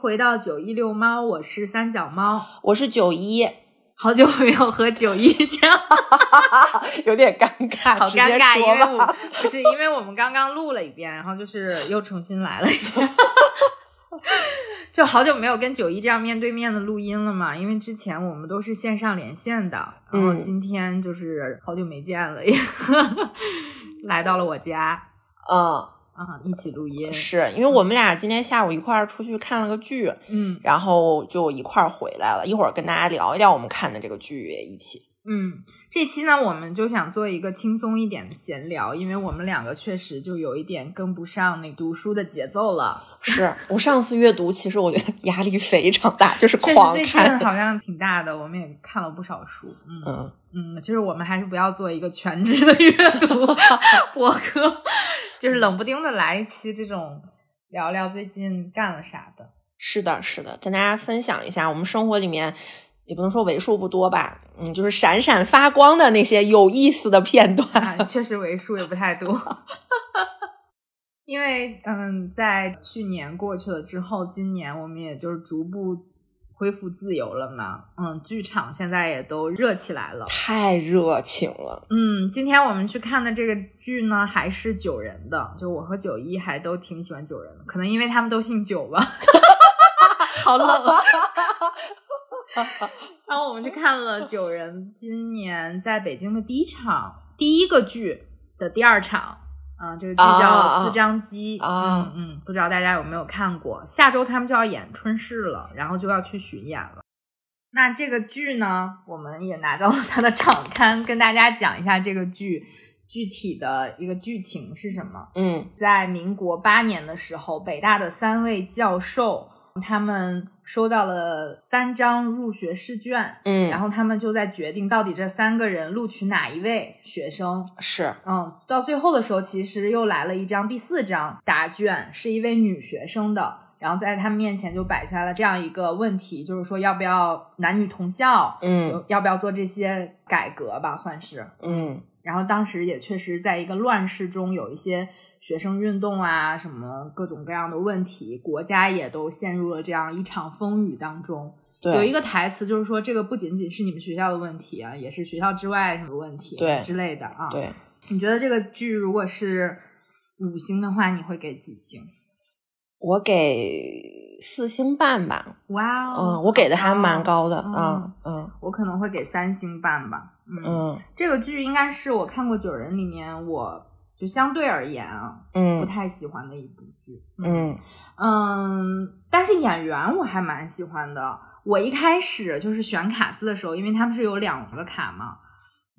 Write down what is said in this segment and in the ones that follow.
回到九一遛猫，我是三脚猫，我是九一，好久没有和九一这样 有点尴尬，好尴尬，因为不是因为我们刚刚录了一遍，然后就是又重新来了一遍，就好久没有跟九一这样面对面的录音了嘛，因为之前我们都是线上连线的，然后嗯。今天就是好久没见了，也来到了我家。嗯，啊，一起录音，是因为我们俩今天下午一块儿出去看了个剧，嗯然后就一块儿回来了，一会儿跟大家聊一聊我们看的这个剧一起。嗯，这期呢，我们就想做一个轻松一点的闲聊，因为我们两个确实就有一点跟不上那读书的节奏了。是我上次阅读，其实我觉得压力非常大，就是狂最近看。好像挺大的，我们也看了不少书。嗯嗯，嗯，就是我们还是不要做一个全职的阅读 博客，就是冷不丁的来一期这种聊聊最近干了啥的。是的，是的，跟大家分享一下我们生活里面。也不能说为数不多吧，嗯，就是闪闪发光的那些有意思的片段。啊，确实为数也不太多。因为嗯，在去年过去了之后，今年我们也就是逐步恢复自由了嘛。嗯，剧场现在也都热起来了。太热情了，嗯，今天我们去看的这个剧呢，还是九人的，就我和九一还都挺喜欢九人的，可能因为他们都姓九吧。好冷。然后我们去看了九人今年在北京的第一场第一个剧的第二场，啊、这个剧叫啊《四张机》啊嗯嗯，不知道大家有没有看过？下周他们就要演春逝了，然后就要去巡演了。那这个剧呢，我们也拿到了它的场刊，跟大家讲一下这个剧具体的一个剧情是什么。嗯在民国八年的时候，北大的三位教授他们收到了三张入学试卷，嗯，然后他们就在决定到底这三个人录取哪一位学生。是嗯，到最后的时候，其实又来了一张第四张答卷，是一位女学生的。然后在他们面前就摆下了这样一个问题，就是说要不要男女同校，嗯要不要做这些改革吧，算是。嗯然后当时也确实在一个乱世中，有一些学生运动啊，什么各种各样的问题，国家也都陷入了这样一场风雨当中。对，有一个台词就是说，这个不仅仅是你们学校的问题啊，也是学校之外什么问题对之类的啊。，对，你觉得这个剧如果是五星的话，你会给几星？我给四星半吧。哇哦，嗯，我给的还蛮高的。哦嗯嗯我可能会给三星半吧。嗯，嗯这个剧应该是我看过九人里面，我就相对而言啊，嗯不嗯太喜欢的一部剧。嗯嗯，但是演员我还蛮喜欢的。我一开始就是选卡司的时候，因为他们是有两个卡嘛，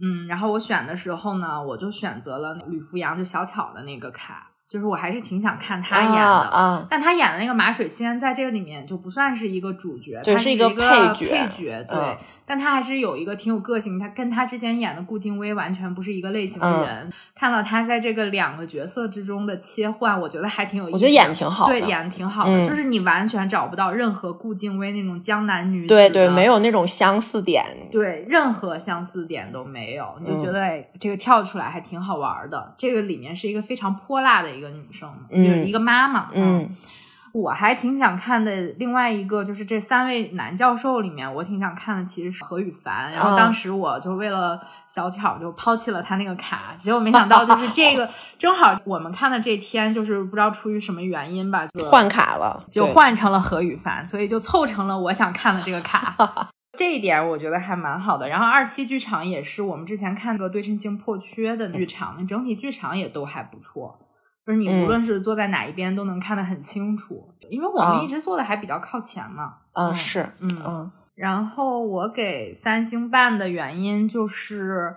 嗯，然后我选的时候呢，我就选择了吕福阳，就小巧的那个卡，就是我还是挺想看他演的。但他演的那个马水仙在这个里面就不算是一个主角，他是一个个配角配角对、嗯但他还是有一个挺有个性，他跟他之前演的顾静薇完全不是一个类型的嗯人。看到他在这个两个角色之中的切换，我觉得还挺有意思的。我觉得演得挺好的对，演的挺好的，嗯就是你完全找不到任何顾静薇那种江南女子对对，没有那种相似点。对，任何相似点都没有，你就嗯觉得、哎这个跳出来还挺好玩的。这个里面是一个非常泼辣的一个女生，嗯就是一个妈妈。嗯我还挺想看的。另外一个就是这三位男教授里面，我挺想看的其实是何羽凡。然后啊当时我就为了小巧就抛弃了他那个卡，结果没想到就是这个 正好我们看的这天，就是不知道出于什么原因吧，就换卡了，就换成了何羽凡，所以就凑成了我想看的这个卡。这一点我觉得还蛮好的。然后二期剧场也是我们之前看个对称性破缺的剧场，那整体剧场也都还不错。就是你嗯无论是坐在哪一边都能看得很清楚，因为我们啊一直坐的还比较靠前嘛。嗯是嗯嗯然后我给三星半的原因就是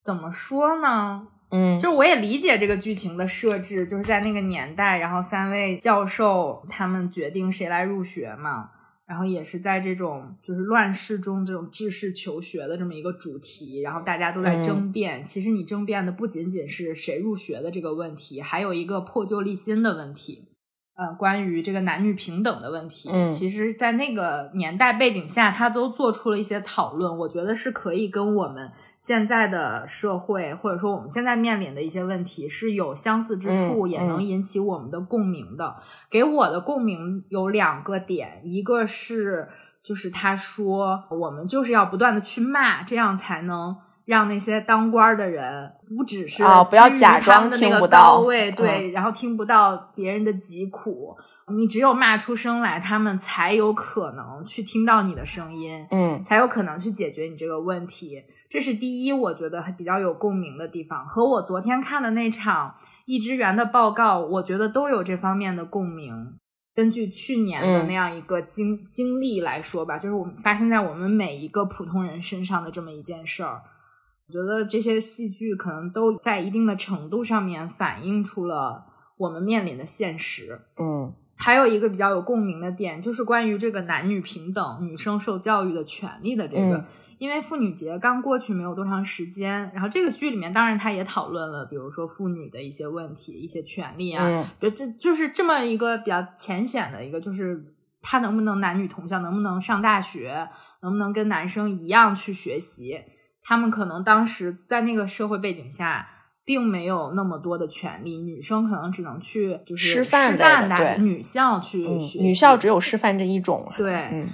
怎么说呢？嗯就是我也理解这个剧情的设置，就是在那个年代，然后三位教授他们决定谁来入学嘛，然后也是在这种就是乱世中这种志士求学的这么一个主题，然后大家都在争辩。其实你争辩的不仅仅是谁入学的这个问题，还有一个破旧立新的问题。呃，关于这个男女平等的问题，嗯其实，在那个年代背景下，他都做出了一些讨论。我觉得是可以跟我们现在的社会，或者说我们现在面临的一些问题是有相似之处，嗯也能引起我们的共鸣的。给我的共鸣有两个点，一个是就是他说我们就是要不断的去骂，这样才能。让那些当官儿的人不只是啊不要假装听不到高位，对，嗯然后听不到别人的疾苦，你只有骂出声来，他们才有可能去听到你的声音，嗯才有可能去解决你这个问题。这是第一，我觉得还比较有共鸣的地方，和我昨天看的那场易支援的报告，我觉得都有这方面的共鸣。根据去年的嗯那样一个经、经历来说吧，就是我们发生在我们每一个普通人身上的这么一件事儿。我觉得这些戏剧可能都在一定的程度上面反映出了我们面临的现实。嗯还有一个比较有共鸣的点，就是关于这个男女平等、女生受教育的权利的这个。嗯因为妇女节刚过去没有多长时间，然后这个剧里面当然他也讨论了，比如说妇女的一些问题、一些权利啊，嗯就这就是这么一个比较浅显的一个，就是他能不能男女同校，能不能上大学，能不能跟男生一样去学习。他们可能当时在那个社会背景下，并没有那么多的权利，女生可能只能去就是师范师范的女校去嗯学习。女校只有师范这一种。对，嗯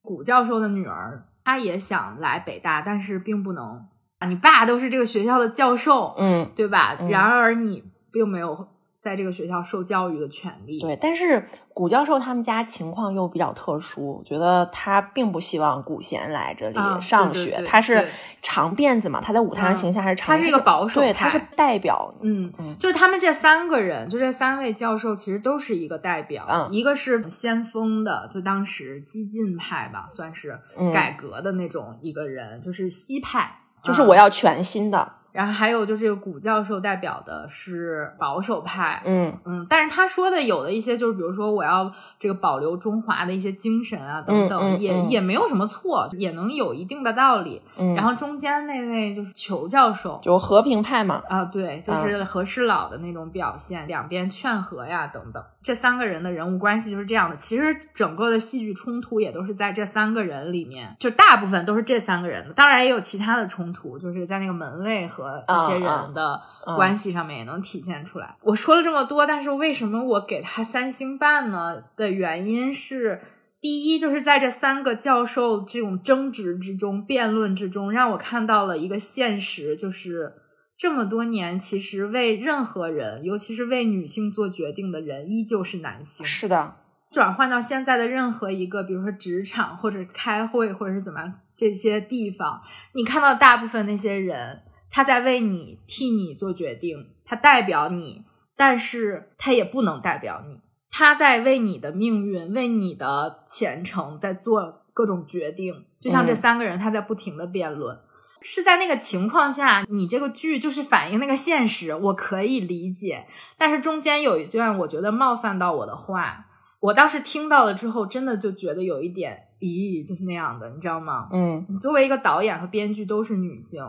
古教授的女儿，她也想来北大，但是并不能。你爸都是这个学校的教授，嗯，对吧？嗯然而你并没有在这个学校受教育的权利。对。但是古教授他们家情况又比较特殊，我觉得他并不希望古贤来这里上学，对对他是长辫子嘛，他在舞台上嗯形象还是长，他是一个保守他是代表。嗯嗯，就是他们这三个人，就这三位教授，其实都是一个代表。嗯一个是先锋的，就当时激进派吧，算是嗯改革的那种一个人，就是西派，嗯就是我要全新的，然后还有就是这个古教授代表的是保守派，嗯嗯，但是他说的有的一些就是，比如说我要这个保留中华的一些精神啊等等，也嗯嗯嗯也没有什么错，也能有一定的道理。嗯，然后中间那位就是裘教授。就和平派嘛，啊，对，就是和事佬的那种表现，两边劝和呀，等等，这三个人的人物关系就是这样的。其实整个的戏剧冲突也都是在这三个人里面，就大部分都是这三个人的，当然也有其他的冲突，就是在那个门卫和一些啊人的嗯关系上面也能体现出来。我说了这么多，但是为什么我给他三星半呢？的原因是。第一，就是在这三个教授这种争执之中、辩论之中，让我看到了一个现实，就是这么多年，其实为任何人，尤其是为女性做决定的人，依旧是男性。是的，转换到现在的任何一个，比如说职场或者开会或者是怎么样这些地方，你看到大部分那些人，他在为你替你做决定，他代表你，但是他也不能代表你，他在为你的命运、为你的前程在做各种决定。就像这嗯三个人，他在不停的辩论。是在那个情况下，你这个剧就是反映那个现实，我可以理解。但是中间有一段我觉得冒犯到我的话，我当时听到了之后，真的就觉得有一点，咦，就是那样的，你知道吗？嗯你作为一个导演和编剧都是女性，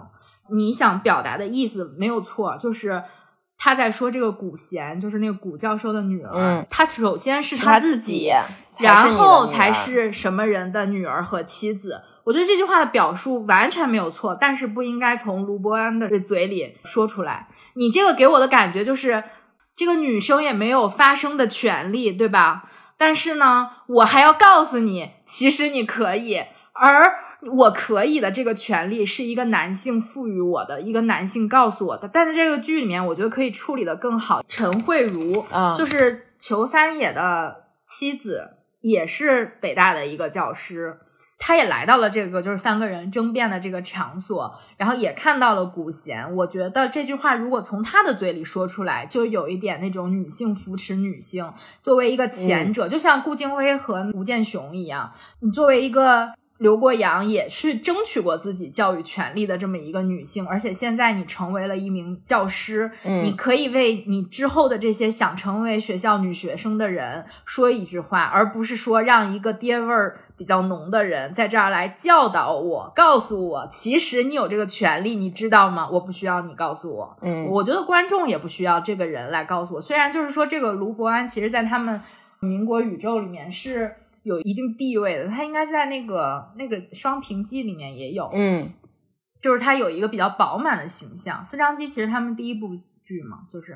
你想表达的意思没有错，就是他在说这个古贤，就是那个古教授的女儿，嗯她首先是是他自己，然后才是什么人的女儿和妻子。我觉得这句话的表述完全没有错，但是不应该从卢伯安的嘴里说出来。你这个给我的感觉就是，这个女生也没有发声的权利，对吧？但是呢，我还要告诉你，其实你可以，而我可以的这个权利是一个男性赋予我的，一个男性告诉我的。但是这个剧里面，我觉得可以处理的更好。陈慧茹，啊就是裘三野的妻子，也是北大的一个教师。她也来到了这个就是三个人争辩的这个场所，然后也看到了古贤。我觉得这句话如果从她的嘴里说出来，就有一点那种女性扶持女性。作为一个前者，就像顾京飞和吴建雄一样，你作为一个刘国阳也是争取过自己教育权利的这么一个女性，而且现在你成为了一名教师，嗯你可以为你之后的这些想成为学校女学生的人说一句话，而不是说让一个爹味儿比较浓的人在这儿来教导我，告诉我，其实你有这个权利，你知道吗？我不需要你告诉我，嗯我觉得观众也不需要这个人来告诉我。虽然就是说，这个卢伯安其实在他们民国宇宙里面是有一定地位的，它应该在那个那个双屏记里面也有，嗯就是它有一个比较饱满的形象。四张机其实他们第一部剧嘛，就是，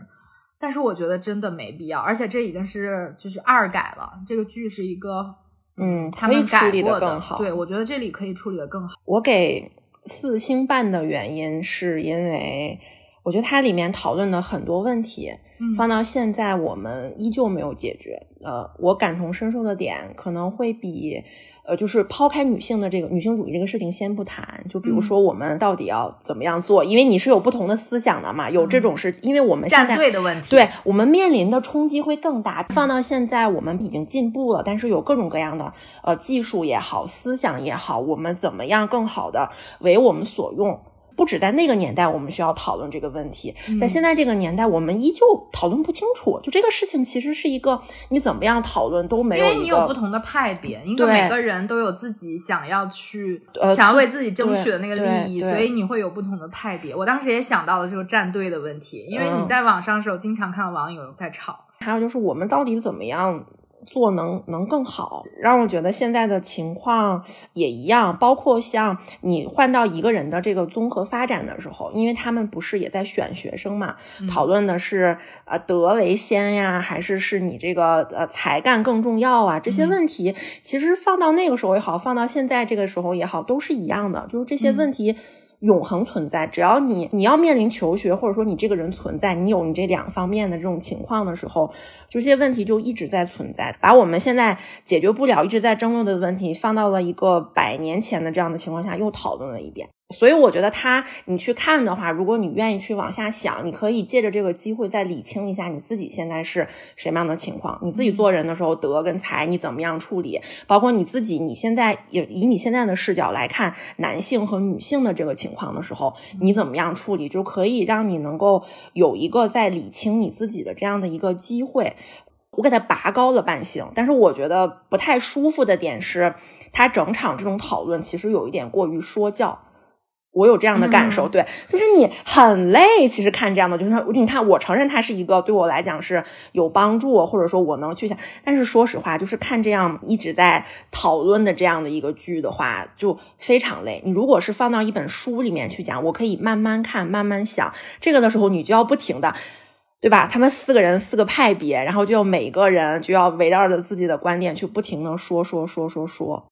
但是我觉得真的没必要，而且这已经是就是二改了，这个剧是一个嗯，他们处理的更好。对，我觉得这里可以处理的更好。我给四星半的原因是因为我觉得它里面讨论的很多问题，嗯放到现在我们依旧没有解决。呃，我感同身受的点可能会比。呃，就是抛开女性的这个女性主义这个事情先不谈，就比如嗯说我们到底要怎么样做，因为你是有不同的思想的嘛，有这种是因为我们现站在队的问题，对我们面临的冲击会更大。放到现在，我们已经进步了，但是有各种各样的呃技术也好，思想也好，我们怎么样更好的为我们所用？不止在那个年代，我们需要讨论这个问题，在现在这个年代，我们依旧讨论不清楚。就这个事情，其实是一个你怎么样讨论都没因为你有不同的派别，因为每个人都有自己想要去、呃想要为自己争取的那个利益，所以你会有不同的派别。我当时也想到了这个站队的问题，因为你嗯在网上的时候经常看到网友在吵。还有就是我们到底怎么样做能能更好，让我觉得现在的情况也一样，包括像你换到一个人的这个综合发展的时候，因为他们不是也在选学生嘛，讨论的是呃德为先呀，还是是你这个呃才干更重要啊？这些问题其实放到那个时候也好，放到现在这个时候也好，都是一样的，就是这些问题。永恒存在，只要你你要面临求学，或者说你这个人存在，你有你这两方面的这种情况的时候，就这些问题就一直在存在，把我们现在解决不了、一直在争论的问题放到了一个百年前的这样的情况下，又讨论了一遍。所以我觉得他，你去看的话，如果你愿意去往下想，你可以借着这个机会再理清一下你自己现在是什么样的情况，你自己做人的时候德跟才你怎么样处理，包括你自己你现在也以你现在的视角来看男性和女性的这个情况的时候，你怎么样处理，就可以让你能够有一个在理清你自己的这样的一个机会。我给他拔高了半星，但是我觉得不太舒服的点是，他整场这种讨论其实有一点过于说教。我有这样的感受，嗯对，就是你很累。其实看这样的，就是你看，我承认它是一个对我来讲是有帮助，或者说我能去想。但是说实话，就是看这样一直在讨论的这样的一个剧的话，就非常累。你如果是放到一本书里面去讲，我可以慢慢看，慢慢想。这个的时候，你就要不停的。对吧？他们四个人四个派别，然后就要每个人就要围绕着自己的观点去不停的说说说说说。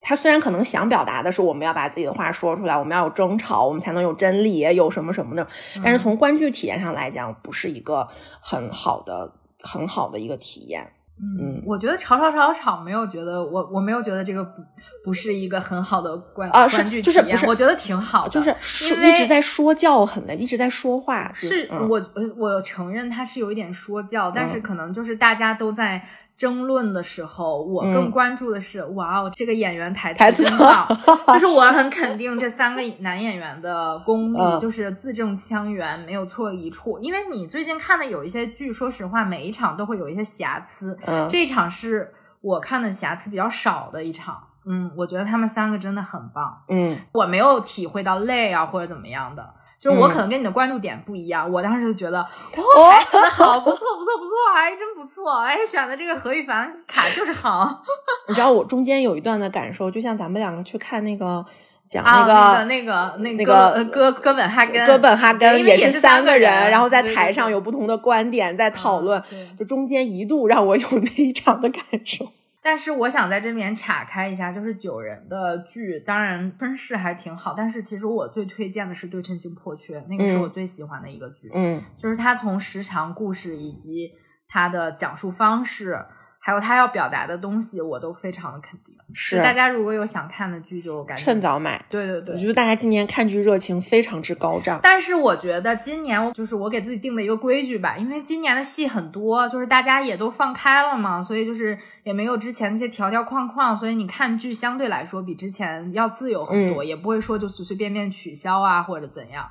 他虽然可能想表达的是我们要把自己的话说出来，我们要有争吵，我们才能有真理，有什么什么的，但是从观剧体验上来讲，不是一个很好的、很好的一个体验。嗯，我觉得吵吵吵吵没有觉得我我没有觉得这个不不是一个很好的观啊是观剧体验，就是不是我觉得挺好的，就是说一直在说教，很累，一直在说话。是嗯我我承认他是有一点说教，但是嗯可能就是大家都在争论的时候，我更嗯关注的是，哇哦，这个演员台台词词真棒，就是我很肯定这三个男演员的功力，嗯就是字正腔圆，没有错一处。因为你最近看的有一些剧，说实话，每一场都会有一些瑕疵，嗯这一场是我看的瑕疵比较少的一场。嗯，我觉得他们三个真的很棒。嗯我没有体会到累啊或者怎么样的，就是我嗯可能跟你的关注点不一样。我当时就觉得，哦好，不错，不错，不错，哎，真不错，哎，选的这个何羽凡卡就是好 你知道我中间有一段的感受，就像咱们两个去看那个 讲那，个那个那个那个呃哥哥本哈根，哥本哈根也是三个人，然后在台上有不同的观点在讨论，就中间一度让我有那一场的感受。但是我想在这边岔开一下，就是九人的剧，当然分饰还挺好，但是其实我最推荐的是《对称性破缺》，那个是嗯我最喜欢的一个剧。嗯就是它从时长、故事以及它的讲述方式，还有他要表达的东西，我都非常的肯定。是大家如果有想看的剧，就赶紧趁。早买。对对对我。觉得大家今年看剧热情非常之高涨。但是我觉得今年我就是我给自己定的一个规矩吧，因为今年的戏很多，就是大家也都放开了嘛，所以就是也没有之前那些条条框框，所以你看剧相对来说比之前要自由很多，也不会说就随随便便取消啊或者怎样。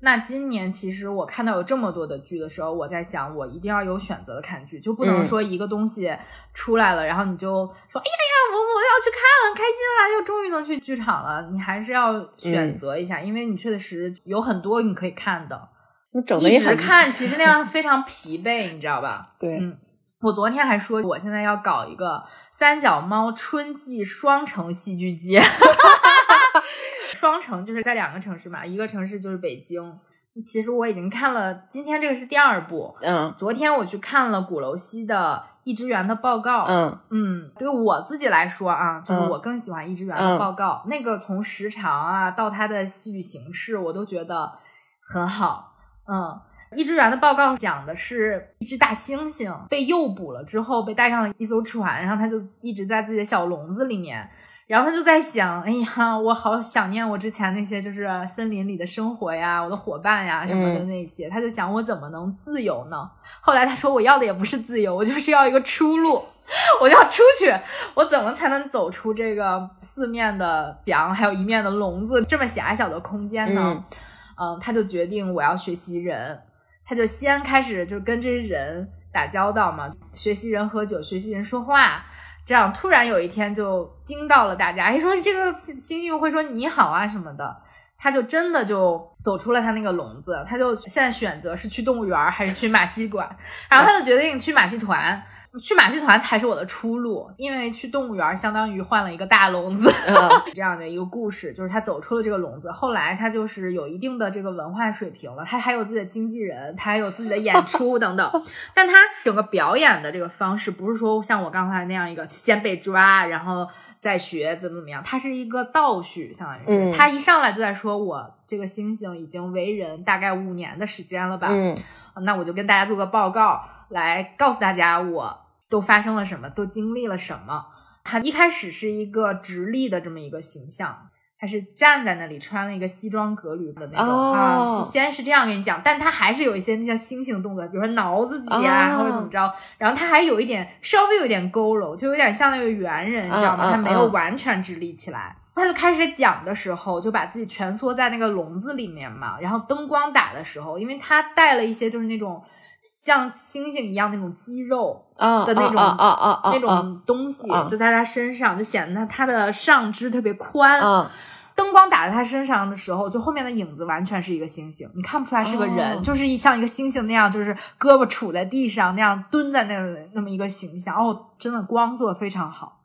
那今年其实我看到有这么多的剧的时候，我在想，我一定要有选择的看剧，就不能嗯说一个东西出来了，然后你就说，哎呀呀，我我要去看，很开心啊，又终于能去剧场了。你还是要选择一下，因为你确实有很多你可以看的。你整的一直看，其实那样非常疲惫，你知道吧？对。嗯我昨天还说，我现在要搞一个三脚猫春季双城戏剧节。双城就是在两个城市嘛，一个城市就是北京。其实我已经看了，今天这个是第二部。嗯，昨天我去看了鼓楼西的一之园的报告。嗯嗯，对我自己来说啊，就是嗯我更喜欢一之园的报告。那个从时长啊到它的戏剧形式，我都觉得很好。嗯，一之园的报告讲的是一只大猩猩被诱捕了之后，被带上了一艘船，然后它就一直在自己的小笼子里面。然后他就在想，哎呀，我好想念我之前那些就是森林里的生活呀，我的伙伴呀什么的那些。他就想，我怎么能自由呢？后来他说，我要的也不是自由，我就是要一个出路，我就要出去。我怎么才能走出这个四面的墙，还有一面的笼子这么狭小的空间呢？嗯嗯，他就决定我要学习人，他就先开始就跟这些人打交道嘛，学习人喝酒，学习人说话。这样突然有一天就惊到了大家，哎，说这个猩猩会说你好啊什么的，他就真的就走出了他那个笼子，他就现在选择是去动物园还是去马戏馆，然后他就决定去马戏团。去马戏团才是我的出路，因为去动物园相当于换了一个大笼子，这样的一个故事，就是他走出了这个笼子。后来他就是有一定的这个文化水平了，他还有自己的经纪人，他还有自己的演出等等。但他整个表演的这个方式，不是说像我刚才那样一个先被抓，然后再学怎么怎么样，他是一个倒叙，相当于是、嗯他一上来就在说我这个猩猩已经为人大概五年的时间了吧，嗯那我就跟大家做个报告，来告诉大家我都发生了什么，都经历了什么。他一开始是一个直立的这么一个形象，他是站在那里穿了一个西装革履的那种、哦啊，是先是这样跟你讲，但他还是有一些那些猩猩动作，比如说挠自己啊，哦或者怎么着，然后他还有一点稍微有一点佝偻，就有点像那个猿人，你知道吗？他没有嗯完全直立起来。他就开始讲的时候，就把自己蜷缩在那个笼子里面嘛。然后灯光打的时候，因为他带了一些就是那种像猩猩一样那种肌肉啊的那种啊啊啊啊那种东西啊，就在他身上，就显得他他的上肢特别宽。啊灯光打在他身上的时候，就后面的影子完全是一个猩猩，你看不出来是个人，哦就是一像一个猩猩那样，就是胳膊杵在地上那样蹲在那那么一个形象。哦，真的光做的非常好。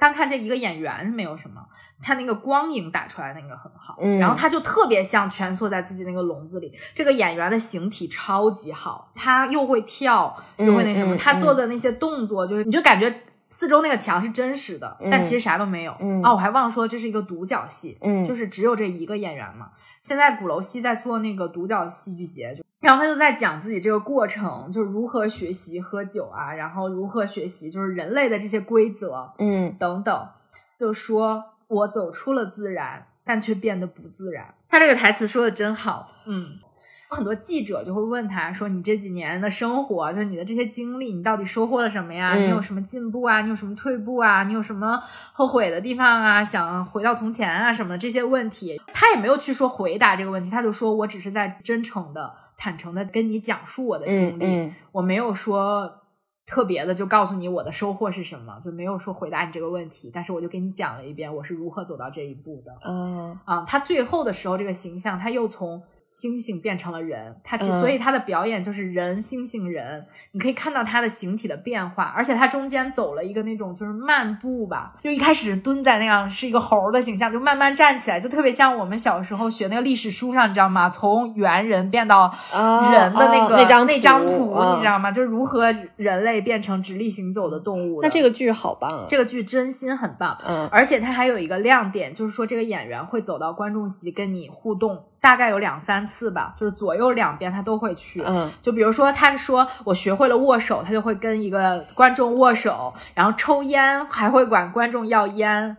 单看这一个演员没有什么，他那个光影打出来那个很好，嗯然后他就特别像蜷缩在自己那个笼子里。这个演员的形体超级好，他又会跳，又会那什么，嗯嗯他做的那些动作，就是你就感觉四周那个墙是真实的，但其实啥都没有。嗯哦，我还忘说这是一个独角戏，嗯就是只有这一个演员嘛。现在鼓楼戏在做那个独角戏剧节，就然后他就在讲自己这个过程，就是如何学习喝酒啊，然后如何学习就是人类的这些规则嗯等等，就说我走出了自然，但却变得不自然。他这个台词说的真好，嗯。很多记者就会问他说：“你这几年的生活，就是你的这些经历，你到底收获了什么呀？嗯你有什么进步啊？你有什么退步啊？你有什么后悔的地方啊？想回到从前啊什么的这些问题？”他也没有去说回答这个问题，他就说我只是在真诚的、坦诚的跟你讲述我的经历，嗯我没有说特别的就告诉你我的收获是什么，就没有说回答你这个问题，但是我就给你讲了一遍我是如何走到这一步的。嗯啊、他最后的时候这个形象他又从猩猩变成了人，他其、嗯所以他的表演就是人猩猩人，你可以看到他的形体的变化，而且他中间走了一个那种就是漫步吧，就一开始蹲在那样是一个猴儿的形象，就慢慢站起来，就特别像我们小时候学那个历史书上，你知道吗？从猿人变到啊人的那个、啊那张那张图你知道吗？就是如何人类变成直立行走的动物的。那这个剧好棒啊！这个剧真心很棒，嗯而且它还有一个亮点，就是说这个演员会走到观众席跟你互动，大概有两三次吧，就是左右两边他都会去。嗯就比如说，他说我学会了握手，他就会跟一个观众握手，然后抽烟还会管观众要烟，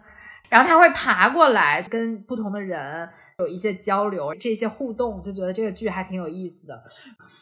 然后他会爬过来跟不同的人有一些交流，这些互动，就觉得这个剧还挺有意思的。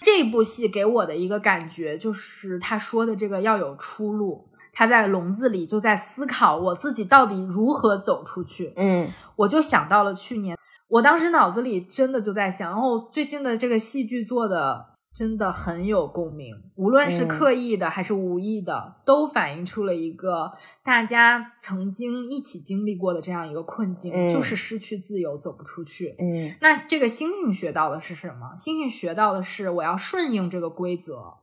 这部戏给我的一个感觉就是他说的这个要有出路。他在笼子里就在思考我自己到底如何走出去，嗯我就想到了去年，我当时脑子里真的就在想，哦，最近的这个戏剧做的真的很有共鸣，无论是嗯刻意的还是无意的，都反映出了一个大家曾经一起经历过的这样一个困境，嗯就是失去自由，走不出去。嗯那这个星星学到的是什么？星星学到的是我要顺应这个规则。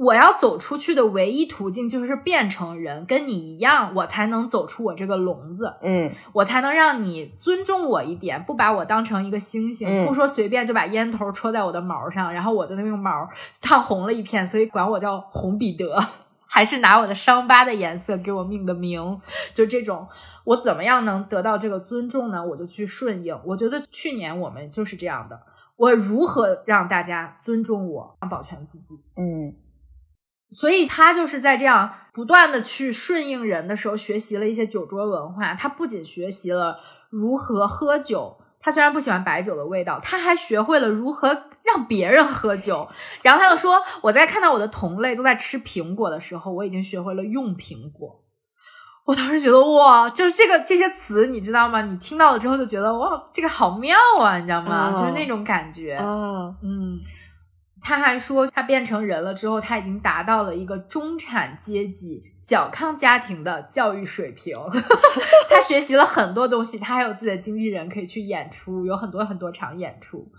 我要走出去的唯一途径就是变成人，跟你一样，我才能走出我这个笼子，嗯我才能让你尊重我一点，不把我当成一个猩猩，嗯不说随便就把烟头戳在我的毛上，然后我的那个毛烫红了一片，所以管我叫红彼得。还是拿我的伤疤的颜色给我命个名，就这种，我怎么样能得到这个尊重呢？我就去顺应。我觉得去年我们就是这样的，我如何让大家尊重我，保全自己？嗯所以他就是在这样不断的去顺应人的时候，学习了一些酒桌文化。他不仅学习了如何喝酒，他虽然不喜欢白酒的味道，他还学会了如何让别人喝酒。然后他又说，我在看到我的同类都在吃苹果的时候，我已经学会了用苹果。我当时觉得哇，就是这个这些词，你知道吗？你听到了之后就觉得哇，这个好妙啊，你知道吗？哦就是那种感觉。啊嗯，他还说，他变成人了之后，他已经达到了一个中产阶级小康家庭的教育水平。他学习了很多东西，他还有自己的经纪人可以去演出，有很多很多场演出。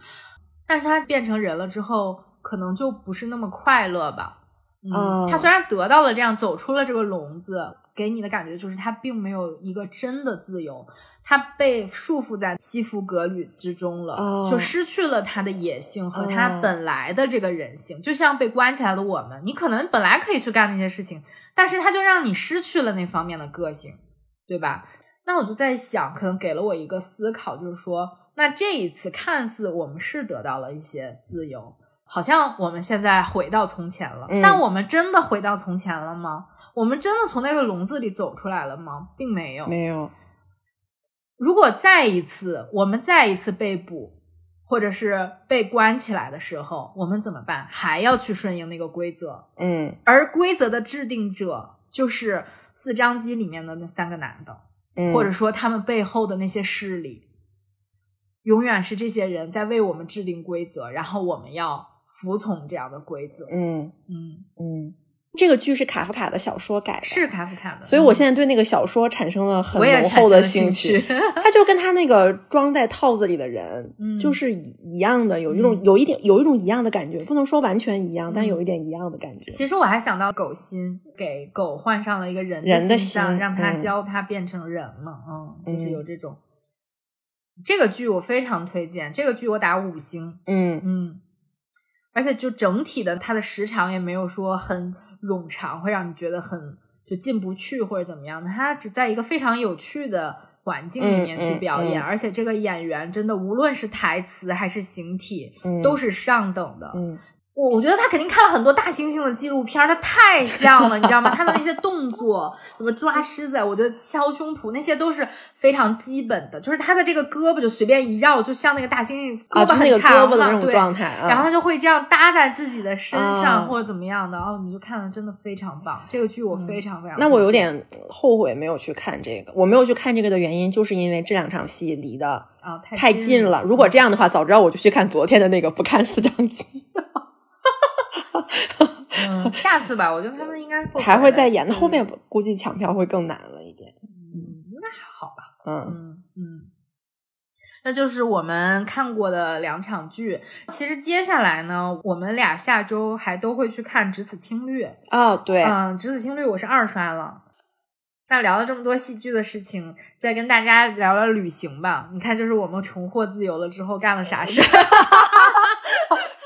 但是他变成人了之后，可能就不是那么快乐吧。嗯，哦他虽然得到了这样，走出了这个笼子，给你的感觉就是他并没有一个真的自由，他被束缚在西服革履之中了，哦就失去了他的野性和他哦本来的这个人性。就像被关起来的我们，你可能本来可以去干那些事情，但是他就让你失去了那方面的个性，对吧？那我就在想，可能给了我一个思考，就是说，那这一次看似我们是得到了一些自由，好像我们现在回到从前了，嗯但我们真的回到从前了吗？我们真的从那个笼子里走出来了吗？并没有。没有，如果再一次，我们再一次被捕，或者是被关起来的时候，我们怎么办？还要去顺应那个规则，嗯而规则的制定者就是四张机里面的那三个男的。嗯，或者说他们背后的那些势力，永远是这些人在为我们制定规则，然后我们要服从这样的规则。嗯嗯，嗯，这个剧是卡夫卡的小说改的，是卡夫卡的，所以我嗯现在对那个小说产生了很浓厚的兴趣。趣他就跟他那个装在套子里的人，嗯就是一一样的，有一种、嗯有一点有一种一样的感觉，不能说完全一样，但嗯有一点一样的感觉。其实我还想到狗心，给狗换上了一个人人的形象，心让它嗯教他变成人嘛。嗯，就是嗯有这种。这个剧我非常推荐，这个剧我打五星。嗯嗯，而且就整体的它的时长也没有说很冗长，会让你觉得很就进不去或者怎么样的。他只在一个非常有趣的环境里面去表演，嗯嗯嗯而且这个演员真的无论是台词还是形体、嗯都是上等的。嗯我我觉得他肯定看了很多大猩猩的纪录片儿，他太像了，你知道吗？他的那些动作，什么抓狮子，我觉得敲胸脯那些都是非常基本的，就是他的这个胳膊就随便一绕，就像那个大猩猩啊，胳膊很长嘛，胳膊的那种对。状态啊。然后他就会这样搭在自己的身上，啊或者怎么样的，哦，你就看了真的非常棒。这个剧我非常非常、嗯那我有点后悔没有去看这个。我没有去看这个的原因，就是因为这两场戏离的啊太太近了。如果这样的话，早知道我就去看昨天的那个，不看四张机，嗯，下次吧，我觉得他们应该还会再演。后面估计抢票会更难了一点。嗯，应该还好吧。嗯嗯嗯，那就是我们看过的两场剧。其实接下来呢，我们俩下周还都会去看《只此青绿》。哦，对，嗯，《只此青绿》我是二刷了。那聊了这么多戏剧的事情，再跟大家聊聊旅行吧。你看，就是我们重获自由了之后干了啥事？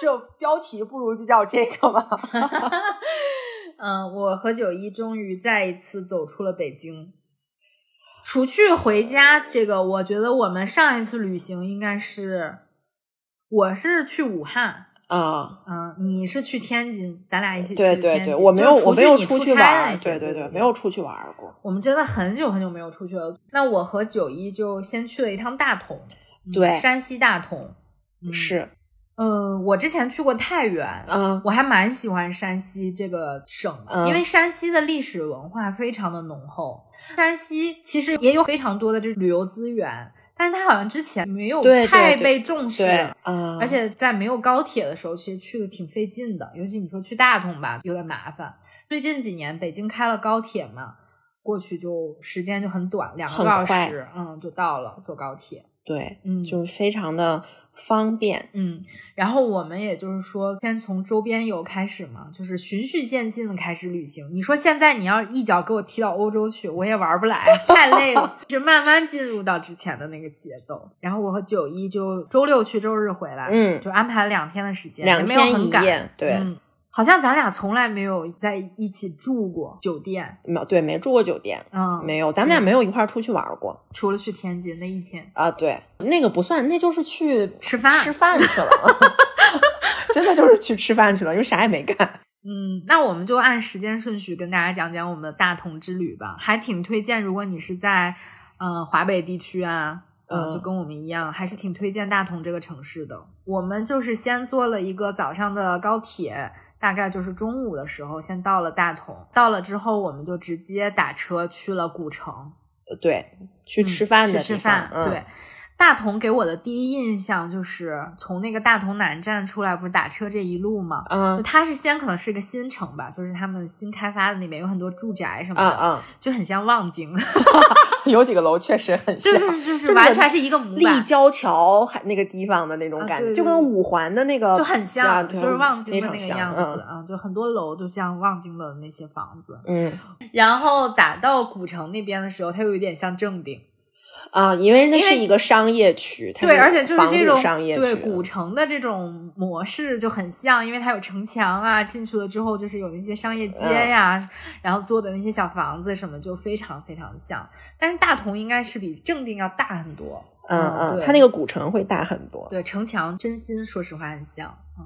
就标题不如就叫这个吧。嗯，我和九一终于再一次走出了北京。除去回家这个，我觉得我们上一次旅行应该是，我是去武汉，啊，嗯，你是去天津，咱俩一起去对对对，天津我没有我没有出去玩对对，对对，没有出去玩儿过。我们真的很久很久没有出去了。那我和九一就先去了一趟大同，嗯对山西大同。嗯，是，呃，我之前去过太原，嗯我还蛮喜欢山西这个省的，嗯因为山西的历史文化非常的浓厚。山西其实也有非常多的这旅游资源，但是它好像之前没有太被重视。对，啊，而且在没有高铁的时候，其实去的挺费劲的，尤其你说去大同吧，有点麻烦。最近几年北京开了高铁嘛，过去就时间就很短，两个多小时，嗯，就到了，坐高铁。对，嗯就是非常的方便。嗯，然后我们也就是说，先从周边游开始嘛，就是循序渐进的开始旅行。你说现在你要一脚给我踢到欧洲去，我也玩不来，太累了，就慢慢进入到之前的那个节奏。然后我和九一就周六去，周日回来，嗯就安排了两天的时间，两也没有天很赶，一夜，对，嗯，好像咱俩从来没有在一起住过酒店，没有对没住过酒店，嗯，没有，咱们俩没有一块儿出去玩过除了去天津那一天啊。对，那个不算，那就是去吃饭，吃饭去了，真的就是去吃饭去了，因为啥也没干。嗯，那我们就按时间顺序跟大家讲讲我们的大同之旅吧，还挺推荐。如果你是在呃华北地区啊，呃，嗯就跟我们一样，还是挺推荐大同这个城市的。我们就是先坐了一个早上的高铁，大概就是中午的时候先到了大同，到了之后我们就直接打车去了古城，呃对，去吃饭的嗯去吃饭，嗯、对。大同给我的第一印象就是从那个大同南站出来，不是打车这一路嘛？嗯。它是先可能是个新城吧，就是他们新开发的那边有很多住宅什么的，嗯嗯，就很像望京，有几个楼确实很像，就是就就是完全是一个立交桥还那个地方的那种感觉，啊对对就跟五环的那个就很像，啊就是望京的那个样子啊、就很多楼都像望京的那些房子。嗯。然后打到古城那边的时候，它又有点像正定，啊，因为那是一个商业区，它对，而且就是这种商业区对古城的这种模式就很像，因为它有城墙啊，进去了之后就是有一些商业街呀、然后做的那些小房子什么，就非常非常像。但是大同应该是比正定要大很多，嗯嗯，对它那个古城会大很多，对城墙真心说实话很像，嗯，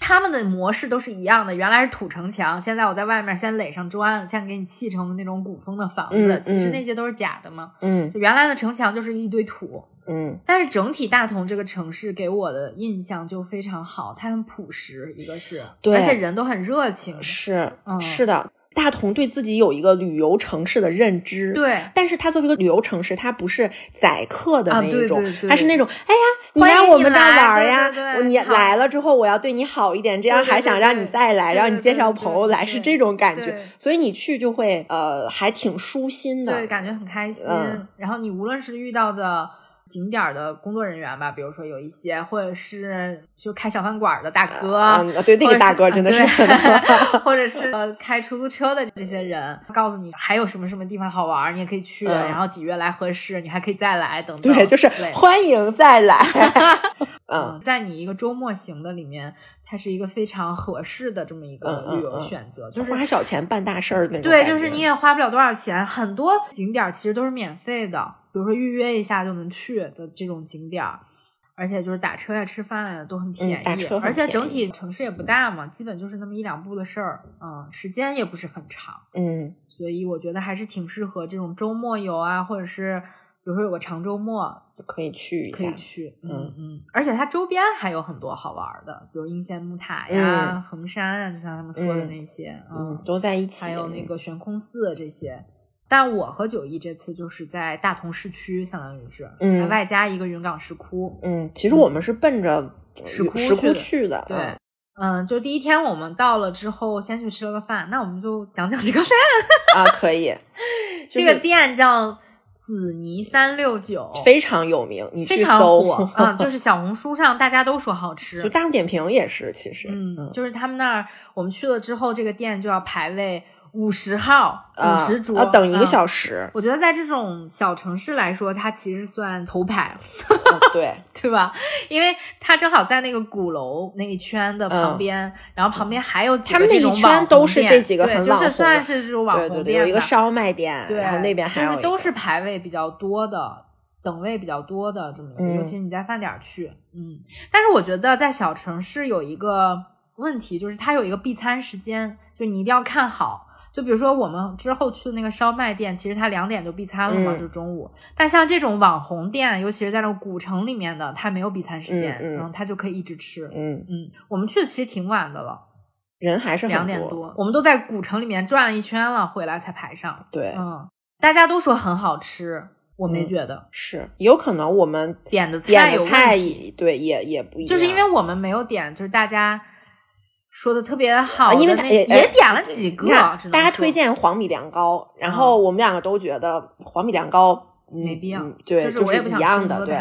他们的模式都是一样的，原来是土城墙，现在我在外面先垒上砖，先给你砌成那种古风的房子，嗯其实嗯那些都是假的嘛。嗯。就原来的城墙就是一堆土，嗯。但是整体大同这个城市给我的印象就非常好，它很朴实，一个是，对而且人都很热情，是嗯是的，大同对自己有一个旅游城市的认知，。对，但是它作为一个旅游城市，它不是宰客的啊那一种，对对对它是那种，哎呀，你来我们这儿玩儿呀，你来了之后，我要对你好一点，这样还想让你再来，让你介绍朋友来，是这种感觉。所以你去就会呃，还挺舒心的。对，感觉很开心。嗯然后你无论是遇到的景点儿的工作人员吧，比如说有一些，或者是就开小饭馆儿的大哥，啊，对，那个大哥真的是或者是呃开出租车的这些人，告诉你还有什么什么地方好玩儿，你也可以去，嗯然后几月来合适，你还可以再来等等。对，就是欢迎再来。嗯，在你一个周末行的里面，它是一个非常合适的这么一个旅游嗯嗯嗯选择，就是花小钱办大事儿那种对，就是你也花不了多少钱，很多景点儿其实都是免费的，比如说预约一下就能去的这种景点儿，而且就是打车呀、吃饭呀都很便宜，而且整体。城市也不大嘛，基本就是那么一两步的事儿，嗯，时间也不是很长，嗯。所以我觉得还是挺适合这种周末游啊，或者是比如说有个长周末可以去一可以下。去，嗯嗯嗯，而且它周边还有很多好玩儿的，比如应县木塔呀、嗯衡山啊，就像他们说的嗯那些，嗯，都在一起。还有那个悬空寺这些。但我和九一这次就是在大同市区，相当于是，嗯外加一个云冈石窟。嗯，其实我们是奔着石窟石窟去的。对嗯，嗯，就第一天我们到了之后，先去吃了个饭。那我们就讲讲这个饭。啊，可以。就这个店叫紫泥三六九，非常有名，你去非常搜。火啊、就是小红书上大家都说好吃。就大众点评也是，其实，嗯，就是他们那儿，我们去了之后，这个店就要排位五十号，啊五十桌，要等一个嗯小时。我觉得在这种小城市来说，它其实算头牌，嗯对，对吧？因为它正好在那个鼓楼那一圈的旁边，然后旁边还有几他们那圈都是店这几个对就是很网红的算是这种网对对对，红店有一个烧麦店，对，然后那边还有就是都是排位比较多的。等位比较多的这么一个，嗯尤其是你在饭点儿去，嗯，但是我觉得在小城市有一个问题，就是它有一个闭餐时间，就你一定要看好。就比如说我们之后去的那个烧麦店，其实它两点就闭餐了嘛，嗯就中午。但像这种网红店，尤其是在那种古城里面的，它没有闭餐时间，嗯嗯然后它就可以一直吃。嗯，嗯，我们去的其实挺晚的了，人还是很两点多，我们都在古城里面转了一圈了，回来才排上。对，嗯，大家都说很好吃，我没嗯觉得、是有可能我们点的菜有问题，对也也不一样，就是因为我们没有点，就是大家说的特别好因为大也也点了几个大家推荐黄米凉糕，然后我们两个都觉得黄米凉糕没必要嗯，对，就是一样的，对。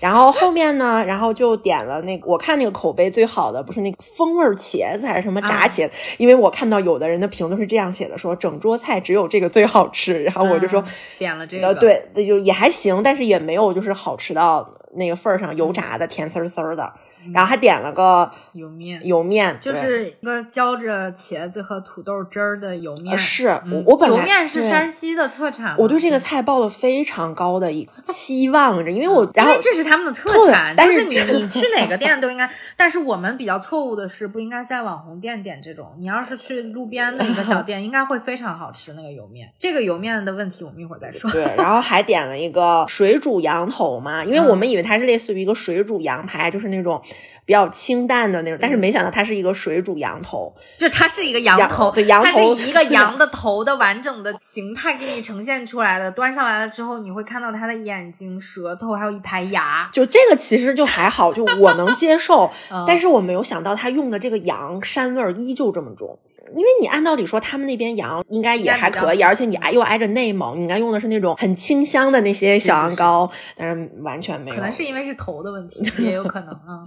然后后面呢，然后就点了那个，我看那个口碑最好的不是那个风味茄子还是什么炸啊茄子，因为我看到有的人的评论是这样写的，说整桌菜只有这个最好吃，然后我就说，嗯点了这个，呃，，对，那就也还行，但是也没有就是好吃到那个份儿上，油炸的甜丝丝儿的，然后还点了个油面油面，就是一个浇着茄子和土豆汁儿的油面。呃是嗯我我本来油面是山西的特产，我对这个菜抱了非常高的一 期望着，因为我然后因为这是他们的特对产，但是是你你去哪个店 都应该。但是我们比较错误的是，不应该在网红店点这种。你要是去路边的一个小店，应该会非常好吃那个油面。这个油面的问题，我们一会儿再说。对，然后还点了一个水煮羊头嘛，因为我们以为它是类似于一个水煮羊排，就是那种比较清淡的那种，但是没想到它是一个水煮羊头。就它是一个羊羊头，对羊它是头以一个 羊的头的完整的形态给你呈现出来的。端上来了之后，你会看到它的眼睛、舌头，还有一排牙。就这个其实就还好，就我能接受，嗯但是我没有想到他用的这个羊膻味儿依旧这么重。因为你按道理说，他们那边羊应该也还可以，而且你挨又挨着内蒙，你应该用的是那种很清香的那些小羊羔，但是完全没有。可能是因为是头的问题，也有可能啊。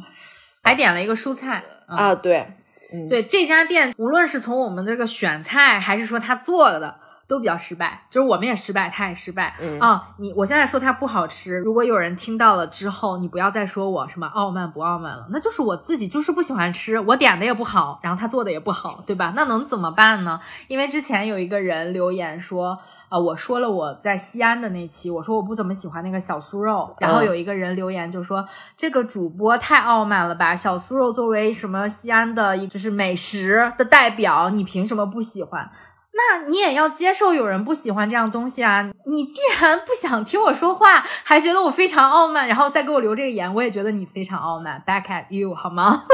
还点了一个蔬菜啊啊，对，嗯，对这家店，无论是从我们这个选菜，还是说他做的，都比较失败。就是我们也失败，他也失败。嗯啊，你我现在说它不好吃，如果有人听到了之后，你不要再说我什么傲慢不傲慢了，那就是我自己就是不喜欢吃，我点的也不好，然后他做的也不好，对吧？那能怎么办呢？因为之前有一个人留言说，呃，我说了我在西安的那期，我说我不怎么喜欢那个小酥肉，然后嗯有一个人留言就说、这个主播太傲慢了吧，小酥肉作为什么西安的就是美食的代表，你凭什么不喜欢？那你也要接受有人不喜欢这样东西啊！你既然不想听我说话，还觉得我非常傲慢，然后再给我留这个言，我也觉得你非常傲慢。Back at you，好吗？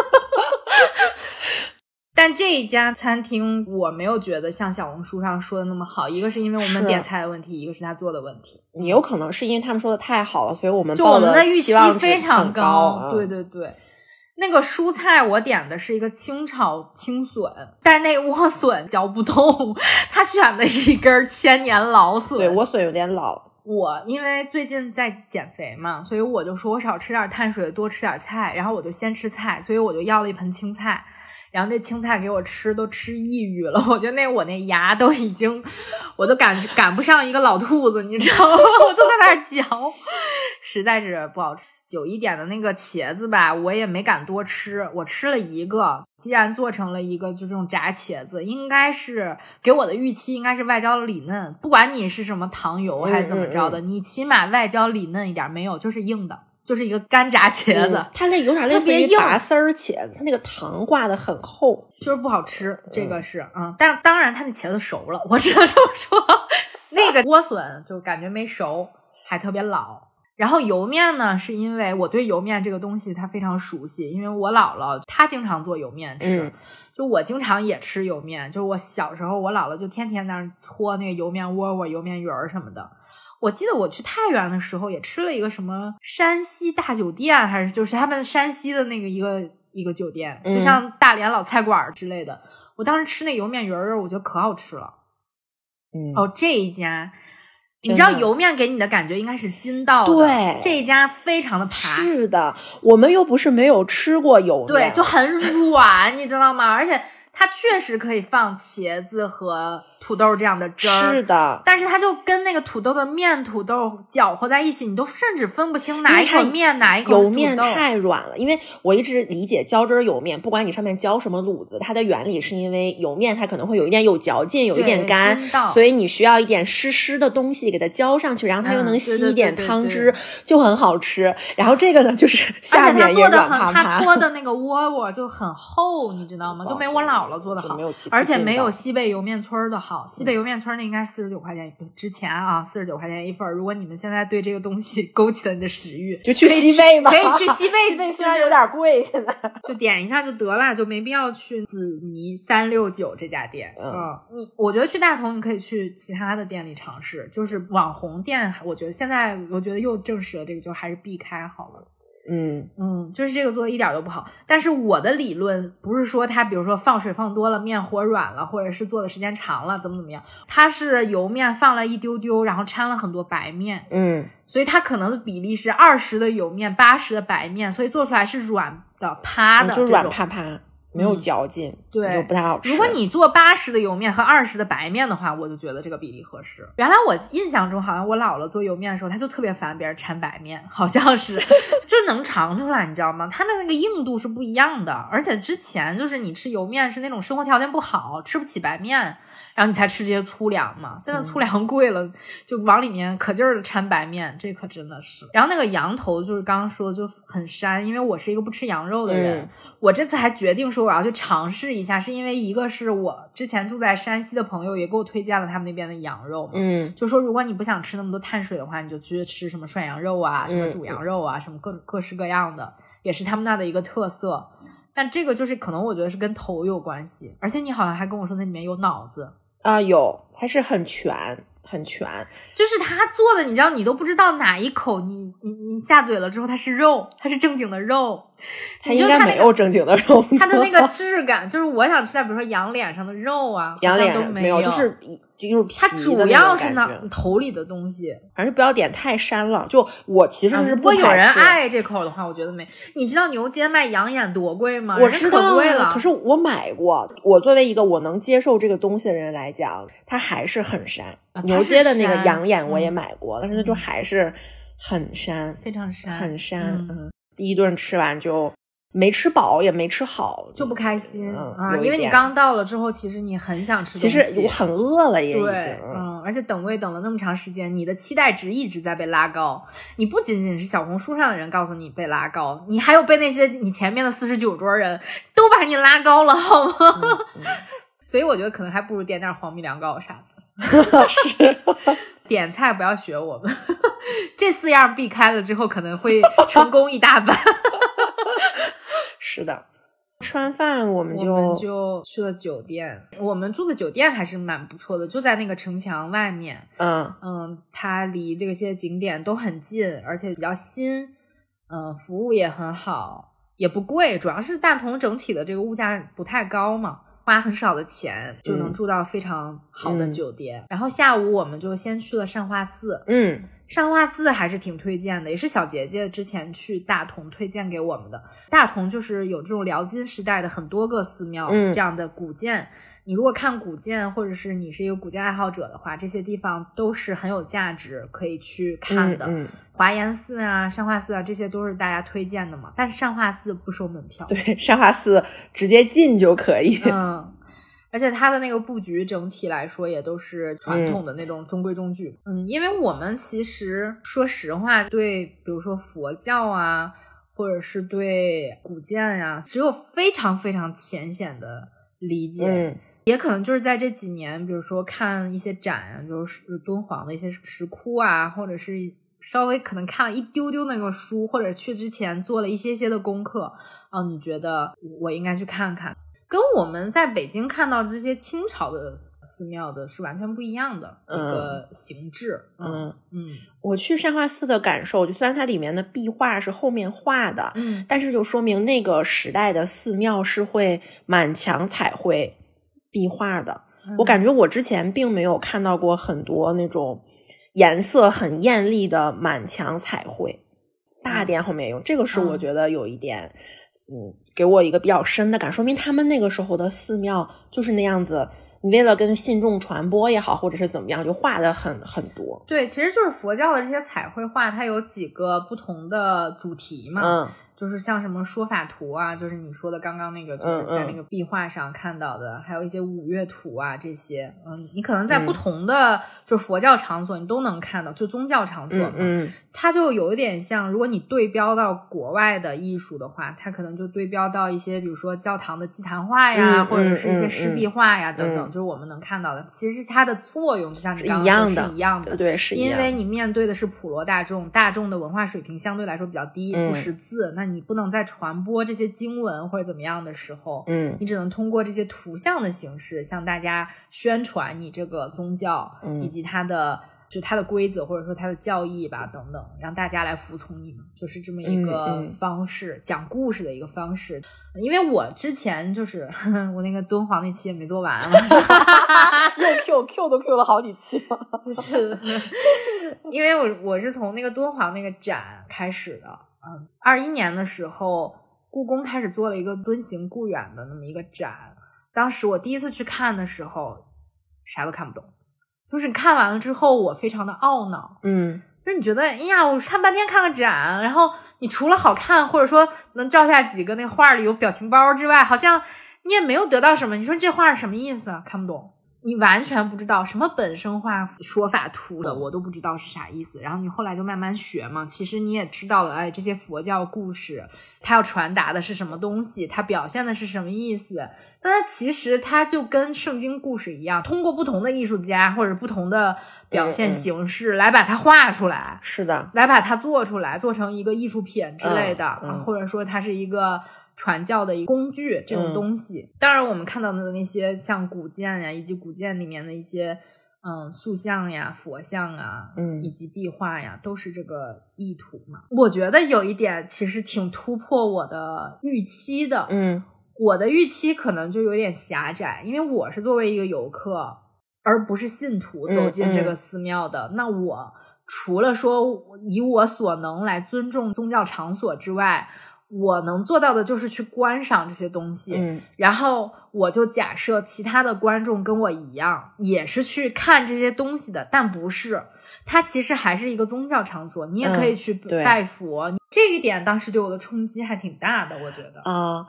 但这一家餐厅我没有觉得像小红书上说的那么好，一个是因为我们点菜的问题，一个是他做的问题。也有可能是因为他们说的太好了，所以我们就我们的预期非常高。嗯对对对。那个蔬菜我点的是一个清炒青笋，但是那莴笋嚼不动，他选的一根千年老笋。对，莴笋有点老。我因为最近在减肥嘛，所以我就说我少吃点碳水，多吃点菜，然后我就先吃菜，所以我就要了一盆青菜。然后这青菜给我吃都吃抑郁了，我觉得那我那牙都已经，我都赶赶不上一个老兔子，你知道吗？我就在那儿嚼，实在是不好吃。九一点的那个茄子吧，我也没敢多吃，我吃了一个。既然做成了一个就这种炸茄子，应该是给我的预期应该是外焦里嫩，不管你是什么糖油还是怎么着的，嗯你起码外焦里嫩一点，没有就是硬的，就是一个干炸茄子，嗯它那有点类似于拔丝儿茄子，它那个糖挂的很厚。就是不好吃。这个是嗯，但当然它那茄子熟了，我只能这么说。那个 莴笋就感觉没熟，还特别老。然后油面呢，是因为我对油面这个东西它非常熟悉，因为我姥姥她经常做油面吃，嗯就我经常也吃油面，就是我小时候我姥姥就天天在那搓那个油面窝窝、油面圆儿什么的。我记得我去太原的时候也吃了一个什么山西大酒店，还是就是他们山西的那个一个一个酒店，嗯就像大连老菜馆儿之类的。我当时吃那油面鱼儿，我觉得可好吃了。嗯，哦，这一家，你知道油面给你的感觉应该是筋道的，对这一家非常的爬，是的，我们又不是没有吃过油面，对，就很软，你知道吗？而且它确实可以放茄子和土豆这样的汁儿，是的，但是它就跟那个土豆的面土豆搅和在一起，你都甚至分不清哪一口面哪一口油面。太软了，因为我一直理解浇汁儿油面，不管你上面浇什么卤子，它的原理是因为油面它可能会有一点有嚼劲，有一点干，所以你需要一点湿湿的东西给它浇上去，然后它又能吸一点对对对汤汁，就很好吃。然后这个呢，就是而下且它面也软做的很，它趴趴，搓的那个窝窝就很厚，你知道吗？就没我姥姥做的好没有，而且没有西北莜面村儿的好。西北莜面村儿那应该是四十九块钱，之前啊四十九块钱一份儿。如果你们现在对这个东西 勾起了你的食欲，就去西贝吧，可以去西贝，西贝虽然有点贵，现在就点一下就得了，就没必要去紫泥三六九这家店。嗯你我觉得去大同你可以去其他的店里尝试，就是网红店，我觉得现在我觉得又证实了这个，就还是避开好了。嗯。嗯，就是这个做的一点都不好。但是我的理论不是说它，比如说放水放多了，面和软了，或者是做的时间长了，怎么怎么样，它是油面放了一丢丢，然后掺了很多白面，嗯。所以它可能的比例是二十的油面，八十的白面，所以做出来是软的趴的，软趴趴，没有嗯嚼劲，对就不太好吃。如果你做八十的油面和二十的白面的话，我就觉得这个比例合适。原来我印象中，好像我姥姥做油面的时候，她就特别烦别人掺白面，好像是，就是能尝出来，你知道吗？它的那个硬度是不一样的。而且之前就是你吃油面是那种生活条件不好，吃不起白面，然后你才吃这些粗粮嘛。现在粗粮贵了，就往里面可劲儿的掺白面，这可真的是。然后那个羊头就是刚刚说的就很膻，因为我是一个不吃羊肉的人。嗯我这次还决定说我要去尝试一下，是因为一个是我之前住在山西的朋友也给我推荐了他们那边的羊肉嘛，嗯就说如果你不想吃那么多碳水的话，你就去吃什么涮羊肉啊，什么煮羊肉啊，什么各各式各样的，也是他们那的一个特色。但这个就是可能我觉得是跟头有关系，而且你好像还跟我说那里面有脑子，啊有，还是很全很全。就是他做的，你知道你都不知道哪一口你你你下嘴了之后它是肉，它是正经的肉，它应该没有正经的肉，它的那个质感，就是我想吃的，比如说羊脸上的肉啊，羊脸没有，就是。一就是皮它主要是那头里的东西。反正不要点太膻了。就我其实是啊如果有人爱这口的话，我觉得没。你知道牛街卖羊眼多贵吗？我知道啊可贵了。可是我买过。我作为一个我能接受这个东西的人来讲，它还是很膻。啊牛街的那个羊眼我也嗯买过，但是它就还是很膻，非常膻，很膻。嗯嗯，第一顿吃完就没吃饱，也没吃好，就不开心嗯啊，因为你刚到了之后，其实你很想吃其东西。实我很饿了，也已经。对，嗯，而且等位等了那么长时间，你的期待值一直在被拉高。你不仅仅是小红书上的人告诉你被拉高，你还有被那些你前面的四十九桌人都把你拉高了，好吗？嗯 所以我觉得可能还不如点点黄米凉糕啥的。是。点菜不要学我们，这四样避开了之后，可能会成功一大半。是的，吃完饭我们我就们就去了酒店，我们住的酒店还是蛮不错的，就在那个城墙外面。嗯嗯，它离这些景点都很近，而且比较新，嗯，服务也很好，也不贵，主要是大同整体的这个物价不太高嘛。花很少的钱就能嗯。住到非常好的嗯。酒店，然后下午我们就先去了善化寺，嗯。善化寺还是挺推荐的，也是小杰杰之前去大同推荐给我们的。大同就是有这种辽金时代的很多个寺庙，嗯。这样的古建。你如果看古建，或者是你是一个古建爱好者的话，这些地方都是很有价值可以去看的。嗯嗯华严寺啊、善化寺啊，这些都是大家推荐的嘛。但是善化寺不收门票，对，善化寺直接进就可以。嗯，而且它的那个布局整体来说也都是传统的那种中规中矩。嗯，因为我们其实说实话，对比如说佛教啊，或者是对古建呀、只有非常非常浅显的理解。嗯也可能就是在这几年，比如说看一些展啊，就是敦煌的一些石窟啊，或者是稍微可能看了一丢丢那个书，或者去之前做了一些些的功课，啊，你觉得我应该去看看，跟我们在北京看到这些清朝的寺庙的是完全不一样的一个形制。嗯，嗯我去善化寺的感受，就虽然它里面的壁画是后面画的，嗯但是就说明那个时代的寺庙是会满墙彩绘壁画的。嗯，我感觉我之前并没有看到过很多那种颜色很艳丽的满墙彩绘，大殿后面有，这个是我嗯觉得有一点，嗯，给我一个比较深的感，说明他们那个时候的寺庙就是那样子。你为了跟信众传播也好，或者是怎么样，就画的很很多。对，其实就是佛教的这些彩绘画，它有几个不同的主题嘛。嗯就是像什么说法图啊，就是你说的刚刚那个，就是在那个壁画上看到的，还有一些五岳图啊这些，嗯，你可能在不嗯同的、就是佛教场所你都能看到，就宗教场所嘛，嗯嗯它就有一点像，如果你对标到国外的艺术的话，它可能就对标到一些，比如说教堂的祭坛画呀，嗯或者是一些嗯湿壁画呀、嗯等等，嗯就是我们能看到的。其实它的作用就像你刚刚说是一样的，对，是。因为你面对的是普罗大众，大众的文化水平相对来说比较低，嗯不识字，那你不能再传播这些经文或者怎么样的时候，嗯。你只能通过这些图像的形式向大家宣传你这个宗教、嗯。以及它的就它的规则或者说它的教义吧，等等，让大家来服从你们，就是这么一个方式，讲故事的一个方式。因为我之前就是 我那个敦煌那期也没做完嘛，又 Q Q 都 Q 了好几期了，就是。因为我我是从那个敦煌那个展开始的，嗯，二一年的时候，故宫开始做了一个敦行故远的那么一个展，当时我第一次去看的时候，啥都看不懂。就是你看完了之后，我非常的懊恼，嗯，就是你觉得，哎呀，我看半天看个展，然后你除了好看，或者说能照下几个那画里有表情包之外，好像你也没有得到什么。你说这画是什么意思？看不懂。你完全不知道什么本生化说法图的，我都不知道是啥意思。然后你后来就慢慢学嘛，其实你也知道了，哎，这些佛教故事，它要传达的是什么东西，它表现的是什么意思？那它其实它就跟圣经故事一样，通过不同的艺术家或者不同的表现形式来把它画出来，是的，来把它做出来，做成一个艺术品之类的，或者说它是一个。传教的一个工具，这种东西。当然，我们看到的那些像古建呀，以及古建里面的一些嗯塑像呀、佛像啊，嗯，以及壁画呀，都是这个意图嘛。我觉得有一点其实挺突破我的预期的，嗯，我的预期可能就有点狭窄，因为我是作为一个游客，而不是信徒走进这个寺庙的。那我除了说以我所能来尊重宗教场所之外，我能做到的就是去观赏这些东西，嗯，然后我就假设其他的观众跟我一样，也是去看这些东西的，但不是，它其实还是一个宗教场所，你也可以去拜佛。这一点当时对我的冲击还挺大的，我觉得啊。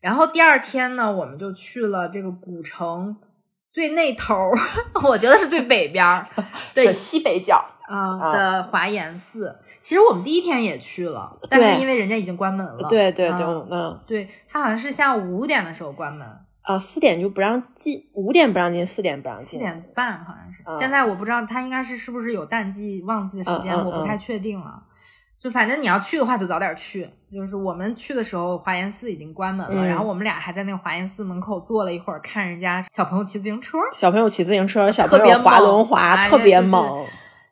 然后第二天呢，我们就去了这个古城最那头，我觉得是最北边儿，是西北角啊的华严寺。其实我们第一天也去了，但是因为人家已经关门了。对对对，嗯，对他好像是下午五点的时候关门，啊，四点就不让进，五点不让进，四点不让进，四点半好像是。现在我不知道他应该是是不是有淡季旺季的时间，我不太确定了。就反正你要去的话，就早点去。就是我们去的时候，华严寺已经关门了，然后我们俩还在那个华严寺门口坐了一会儿，看人家小朋友骑自行车，小朋友骑自行车，小朋友滑轮滑，特别猛。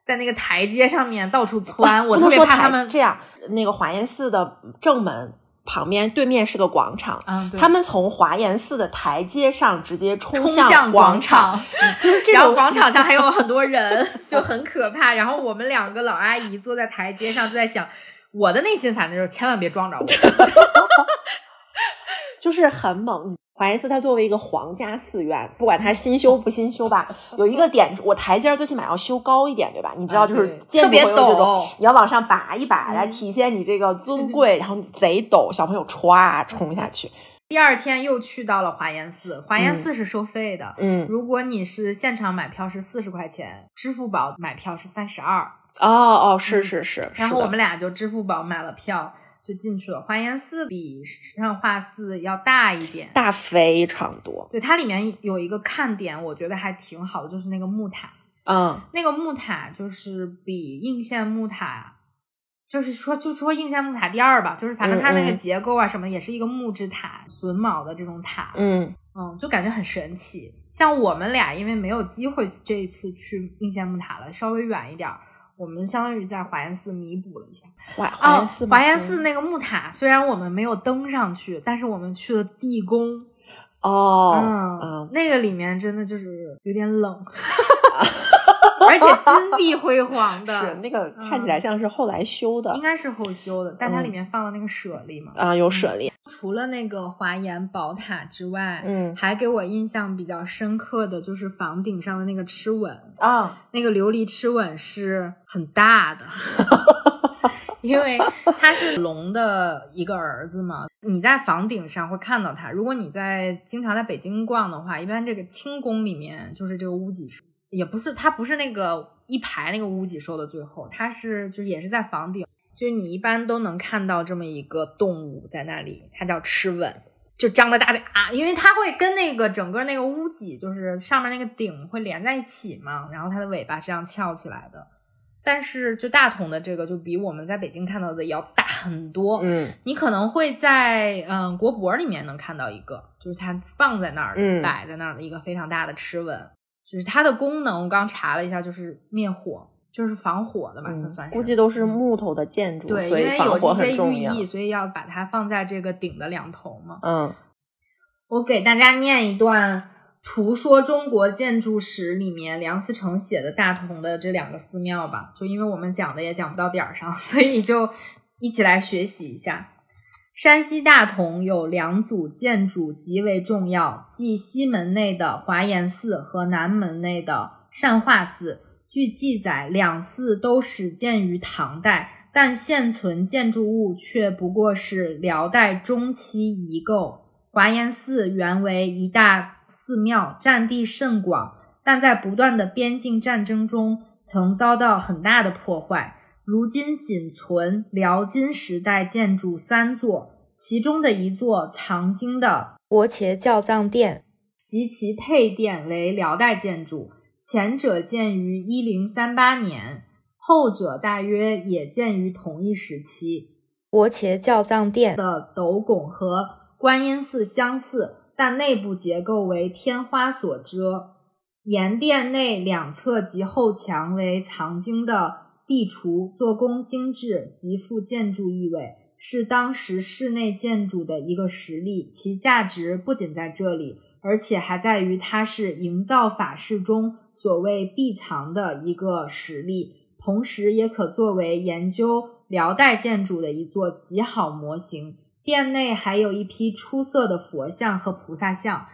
在那个台阶上面到处窜，我特别怕他们这样。那个华严寺的正门旁边对面是个广场，嗯，他们从华严寺的台阶上直接冲向广场，就是这种。然后广场上还有 很多人，就很可怕。然后我们两个老阿姨坐在台阶上，就在想，我的内心反正就是千万别撞着我，就是很猛。华严寺它作为一个皇家寺院，不管它新修不新修吧，有一个点，我台阶最起码要修高一点，对吧？你知道，就是特别陡，你要往上拔一拔来体现你这个尊贵，然后贼陡，小朋友歘冲下去。第二天又去到了华严寺，华严寺是收费的，嗯，如果你是现场买票是四十块钱，支付宝买票是三十二。哦哦，是是是。然后我们俩就支付宝买了票。就进去了。华严寺比上化寺要大一点，大非常多。对，它里面有一个看点，我觉得还挺好的，就是那个木塔。嗯，那个木塔就是比应县木塔，就是说，就说应县木塔第二吧，就是反正它那个结构啊什么，也是一个木质塔，榫卯的这种塔。嗯嗯，就感觉很神奇。像我们俩因为没有机会这一次去应县木塔了，稍微远一点。我们相当于在华严寺弥补了一下。华华严寺，华严寺那个木塔，虽然我们没有登上去，但是我们去了地宫。哦，嗯，那个里面真的就是有点冷。而且金碧辉煌的，是那个看起来像是后来修的，应该是后修的，但它里面放了那个舍利嘛，啊，有舍利。除了那个华严宝塔之外，嗯，还给我印象比较深刻的就是房顶上的那个螭吻啊，那个琉璃螭吻是很大的，因为他是龙的一个儿子嘛。你在房顶上会看到他。如果你在经常在北京逛的话，一般这个清宫里面就是这个屋脊。也不是，它不是那个一排那个屋脊兽的最后，它是就是也是在房顶，就是你一般都能看到这么一个动物在那里，它叫螭吻，就张着大嘴啊，因为它会跟那个整个那个屋脊，就是上面那个顶会连在一起嘛，然后它的尾巴是这样翘起来的。但是就大同的这个就比我们在北京看到的要大很多，嗯，你可能会在嗯国博里面能看到一个，就是它放在那儿摆在那儿的一个非常大的螭吻。就是它的功能，我刚查了一下，就是灭火，就是防火的嘛，嗯就算是。估计都是木头的建筑，对，所以因为有一些。寓意，所以要把它放在这个顶的两头嘛。嗯，我给大家念一段《图说中国建筑史》里面梁思成写的大同的这两个寺庙吧，就因为我们讲的也讲不到点儿上，所以就一起来学习一下。山西大同有两组建筑极为重要，即西门内的华严寺和南门内的善化寺。据记载，两寺都始建于唐代，但现存建筑物却不过是辽代中期遗构。华严寺原为一大寺庙，占地甚广，但在不断的边境战争中曾遭到很大的破坏。如今仅存辽金时代建筑三座，其中的一座藏经的国茄教藏殿，及其配殿为辽代建筑，前者建于一零三八年，后者大约也建于同一时期。国茄教藏殿的斗拱和观音寺相似，但内部结构为天花所遮。檐殿内两侧及后墙为藏经的壁橱，做工精致，极富建筑意味，是当时室内建筑的一个实例。其价值不仅在这里，而且还在于它是营造法式中所谓壁藏的一个实例，同时也可作为研究辽代建筑的一座极好模型。殿内还有一批出色的佛像和菩萨像。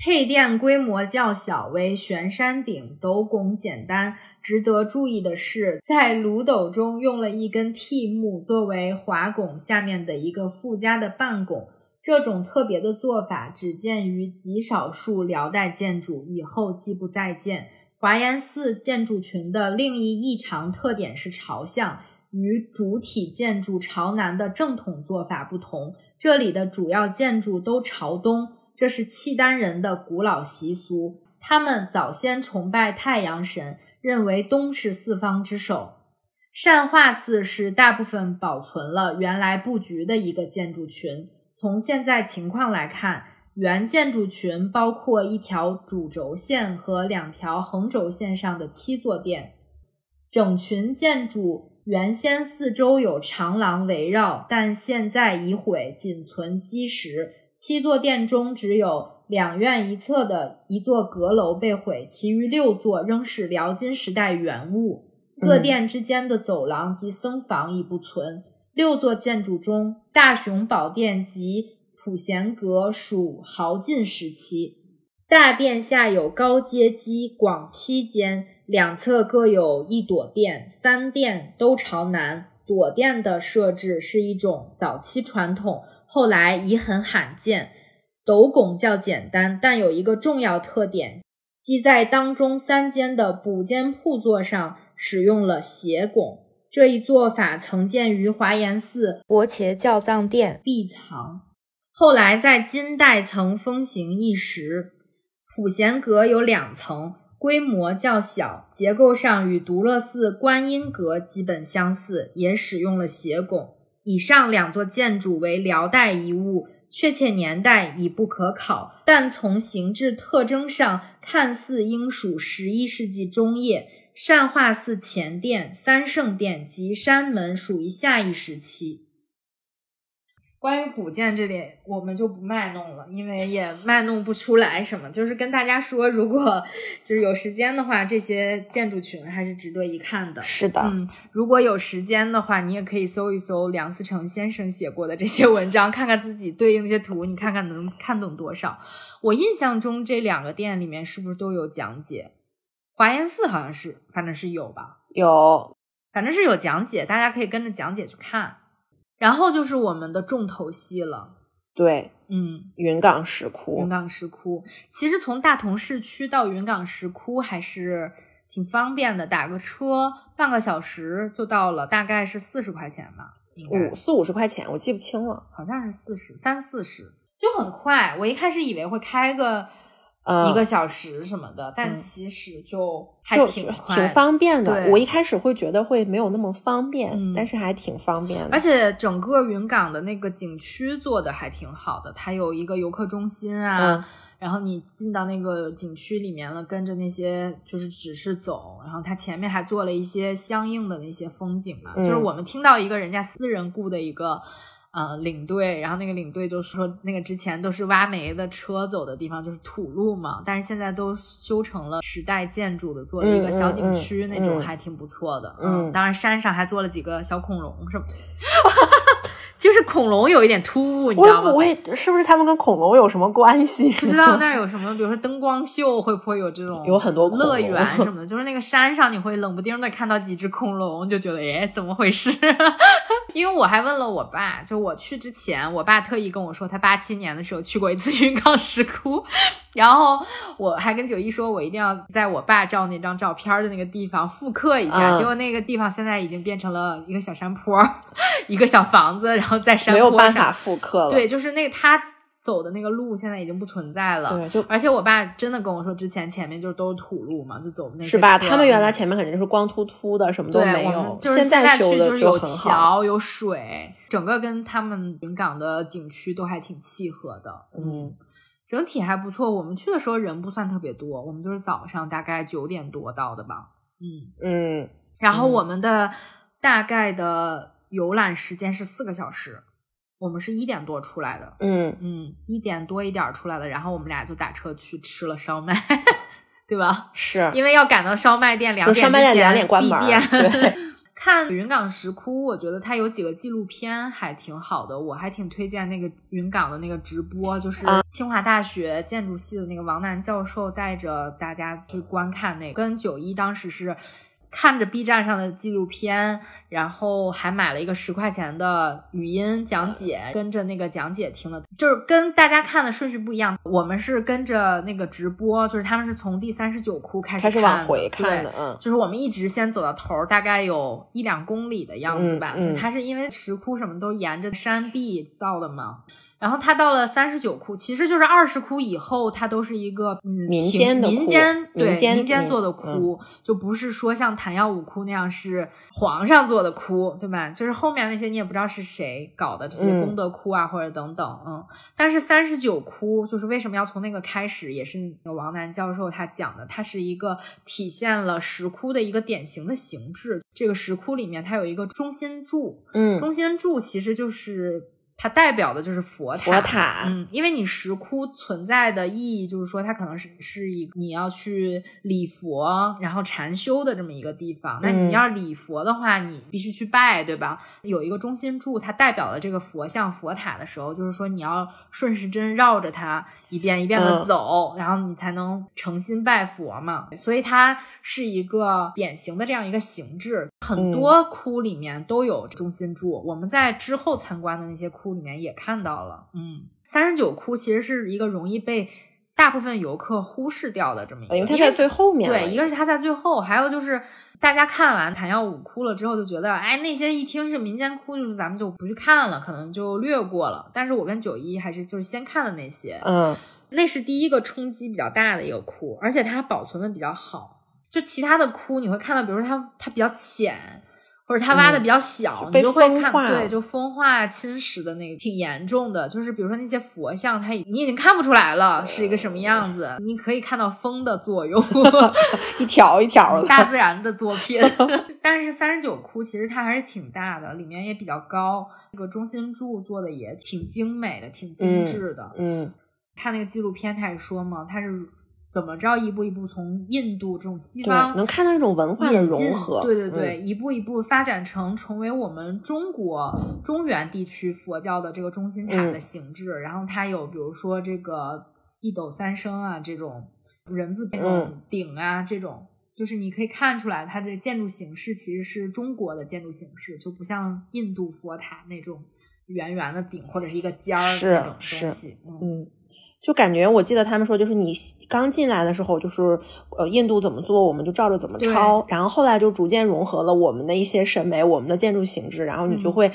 配殿规模较小，为悬山顶，斗拱简单。值得注意的是，在炉斗中用了一根替木作为华拱下面的一个附加的半拱。这种特别的做法只见于极少数辽代建筑，以后即不再见。华严寺建筑群的另一异常特点是朝向。与主体建筑朝南的正统做法不同，这里的主要建筑都朝东，这是契丹人的古老习俗。他们早先崇拜太阳神，认为东是四方之首。善化寺是大部分保存了原来布局的一个建筑群。从现在情况来看，原建筑群包括一条主轴线和两条横轴线上的七座殿，整群建筑。原先四周有长廊围绕，但现在已毁，仅存基石。七座殿中只有两院一侧的一座阁楼被毁，其余六座仍是辽金时代原物。各殿之间的走廊及僧房已不存。六座建筑中，大雄宝殿及普贤阁属豪晋时期。大殿下有高阶基，广七间。两侧各有一朵殿，三殿都朝南。朵殿的设置是一种早期传统，后来已很罕见。斗拱较简单，但有一个重要特点，即在当中三间的补间铺座上使用了斜拱。这一做法曾见于华严寺国茄教藏殿壁藏，后来在金代曾风行一时。普贤阁有两层。规模较小，结构上与独乐寺观音阁基本相似，也使用了斜拱。以上两座建筑为辽代遗物，确切年代已不可考，但从形制特征上看似应属十一世纪中叶。善化寺前殿、三圣殿及山门属于下一时期。关于古建这里，我们就不卖弄了，因为也卖弄不出来什么。就是跟大家说，如果就是有时间的话，这些建筑群还是值得一看的。是的，嗯，如果有时间的话，你也可以搜一搜梁思成先生写过的这些文章，看看自己对应那些图，你看看能看懂多少。我印象中这两个店里面是不是都有讲解？华严寺好像是，反正是有吧？有，反正是有讲解，大家可以跟着讲解去看。然后就是我们的重头戏了，对，嗯，云冈石窟。云冈石窟其实从大同市区到云冈石窟还是挺方便的，打个车半个小时就到了，大概是四十块钱吧，应该五四五十块钱，我记不清了。好像是四十三四十，就很快。我一开始以为会开个嗯一个小时什么的，但嗯其实就还就挺快，挺方便的。我一开始会觉得会没有那么方便，嗯但是还挺方便的。而且整个云冈的那个景区做的还挺好的，它有一个游客中心啊，嗯然后你进到那个景区里面了，跟着那些就是指示走，然后它前面还做了一些相应的那些风景嘛，就是嗯我们听到一个人家私人雇的一个。呃，领队，然后那个领队就说，那个之前都是挖煤的车走的地方就是土路嘛，但是现在都修成了时代建筑的，做了一个嗯小景嗯区，嗯那种嗯还挺不错的。嗯当然山上还做了几个小恐龙什么的，就是恐龙有一点突兀，你知道吗？我我也是不是他们跟恐龙有什么关系？不知道 那儿有什么，比如说灯光秀会不会有这种有很多乐园什么的，就是那个山上你会冷不丁的看到几只恐龙，就觉得哎怎么回事？因为我还问了我爸，就我去之前，我爸特意跟我说，他八七年的时候去过一次 云冈石窟，然后我还跟九一说，我一定要在我爸照那张照片的那个地方复刻一下。嗯结果那个地方现在已经变成了一个小山坡，一个小房子，然后在山坡上，有办法复刻了。对，就是那个他走的那个路现在已经不存在了。对，就而且我爸真的跟我说，之前前面就都是土路嘛，就走那些是吧？他们原来嗯前面肯定是光秃秃的，什么都，没有。就是现在修的去就是有。桥有水，整个跟他们云冈的景区都还挺契合的。嗯，整体还不错。我们去的时候人不算特别多，我们就是早上大概九点多到的吧。嗯，嗯，然后嗯我们的大概的游览时间是四个小时，我们是一点多出来的。嗯，嗯，一点多一点儿出来的，然后我们俩就打车去吃了烧麦，对吧？是。因为要赶到烧麦店两就点之前烧麦店两点关门儿闭店。对 看云冈石窟，我觉得它有几个纪录片还挺好的，我还挺推荐那个云冈的那个直播，就是啊清华大学建筑系的那个王楠教授带着大家去观看那个，跟九一当时是。看着 B 站上的纪录片，然后还买了一个十块钱的语音讲解，跟着那个讲解听的，就是跟大家看的顺序不一样。我们是跟着那个直播，就是他们是从第三十九窟开始开始看往回看的，嗯，就是我们一直先走到头儿，大概有一两公里的样子吧。嗯嗯它是因为石窟什么都沿着山壁造的嘛。然后它到了三十九窟，其实就是二十窟以后，它都是一个嗯民间的窟民间对民间做的窟，就不是说像昙曜五窟那样是皇上做的窟，对吧？就是后面那些你也不知道是谁搞的这些嗯功德窟啊、或者等等，嗯。但是三十九窟就是为什么要从那个开始，也是那个王楠教授他讲的，它是一个体现了石窟的一个典型的形制。这个石窟里面它有一个中心柱，嗯，中心柱其实就是它代表的就是佛塔。佛塔，嗯，因为你石窟存在的意义就是说，它可能是是一个你要去礼佛，然后禅修的这么一个地方。那嗯你要礼佛的话，你必须去拜，对吧？有一个中心柱，它代表了这个佛像、佛塔的时候，就是说你要顺时针绕着它一遍一遍的嗯走，然后你才能诚心拜佛嘛。所以它是一个典型的这样一个形制。很嗯多窟里面都有中心柱，我们在之后参观的那些窟里面也看到了。嗯，三十九窟其实是一个容易被大部分游客忽视掉的这么一个，因为它在最后面对，一个是它在最后，还有就是大家看完昙曜五窟了之后，就觉得哎，那些一听是民间窟，就是咱们就不去看了，可能就略过了。但是我跟九一还是就是先看的那些，嗯，那是第一个冲击比较大的一个窟，而且它保存的比较好。就其他的窟，你会看到，比如说它它比较浅，或者它挖的比较小，嗯你就会看对，就风化侵蚀的那个挺严重的。就是比如说那些佛像，它已你已经看不出来了是一个什么样子，你可以看到风的作用，一条一条的，大自然的作品。但是三十九窟其实它还是挺大的，里面也比较高，那个中心柱做的也挺精美的，挺精致的。嗯看那个纪录片，他也说嘛，他是怎么着一步一步从印度这种西，方能看到一种文化的融合，对对对，嗯，一步一步发展成成为我们中国中原地区佛教的这个中心塔的嗯形制。然后它有比如说这个一斗三升啊这种人字这嗯种顶啊、这种。就是你可以看出来，它的建筑形式其实是中国的建筑形式，就不像印度佛塔那种圆圆的顶或者是一个尖儿那种东西。嗯，嗯，就感觉我记得他们说，就是你刚进来的时候，就是呃，印度怎么做，我们就照着怎么抄，然后后来就逐渐融合了我们的一些审美，我们的建筑形制，然后你就嗯会、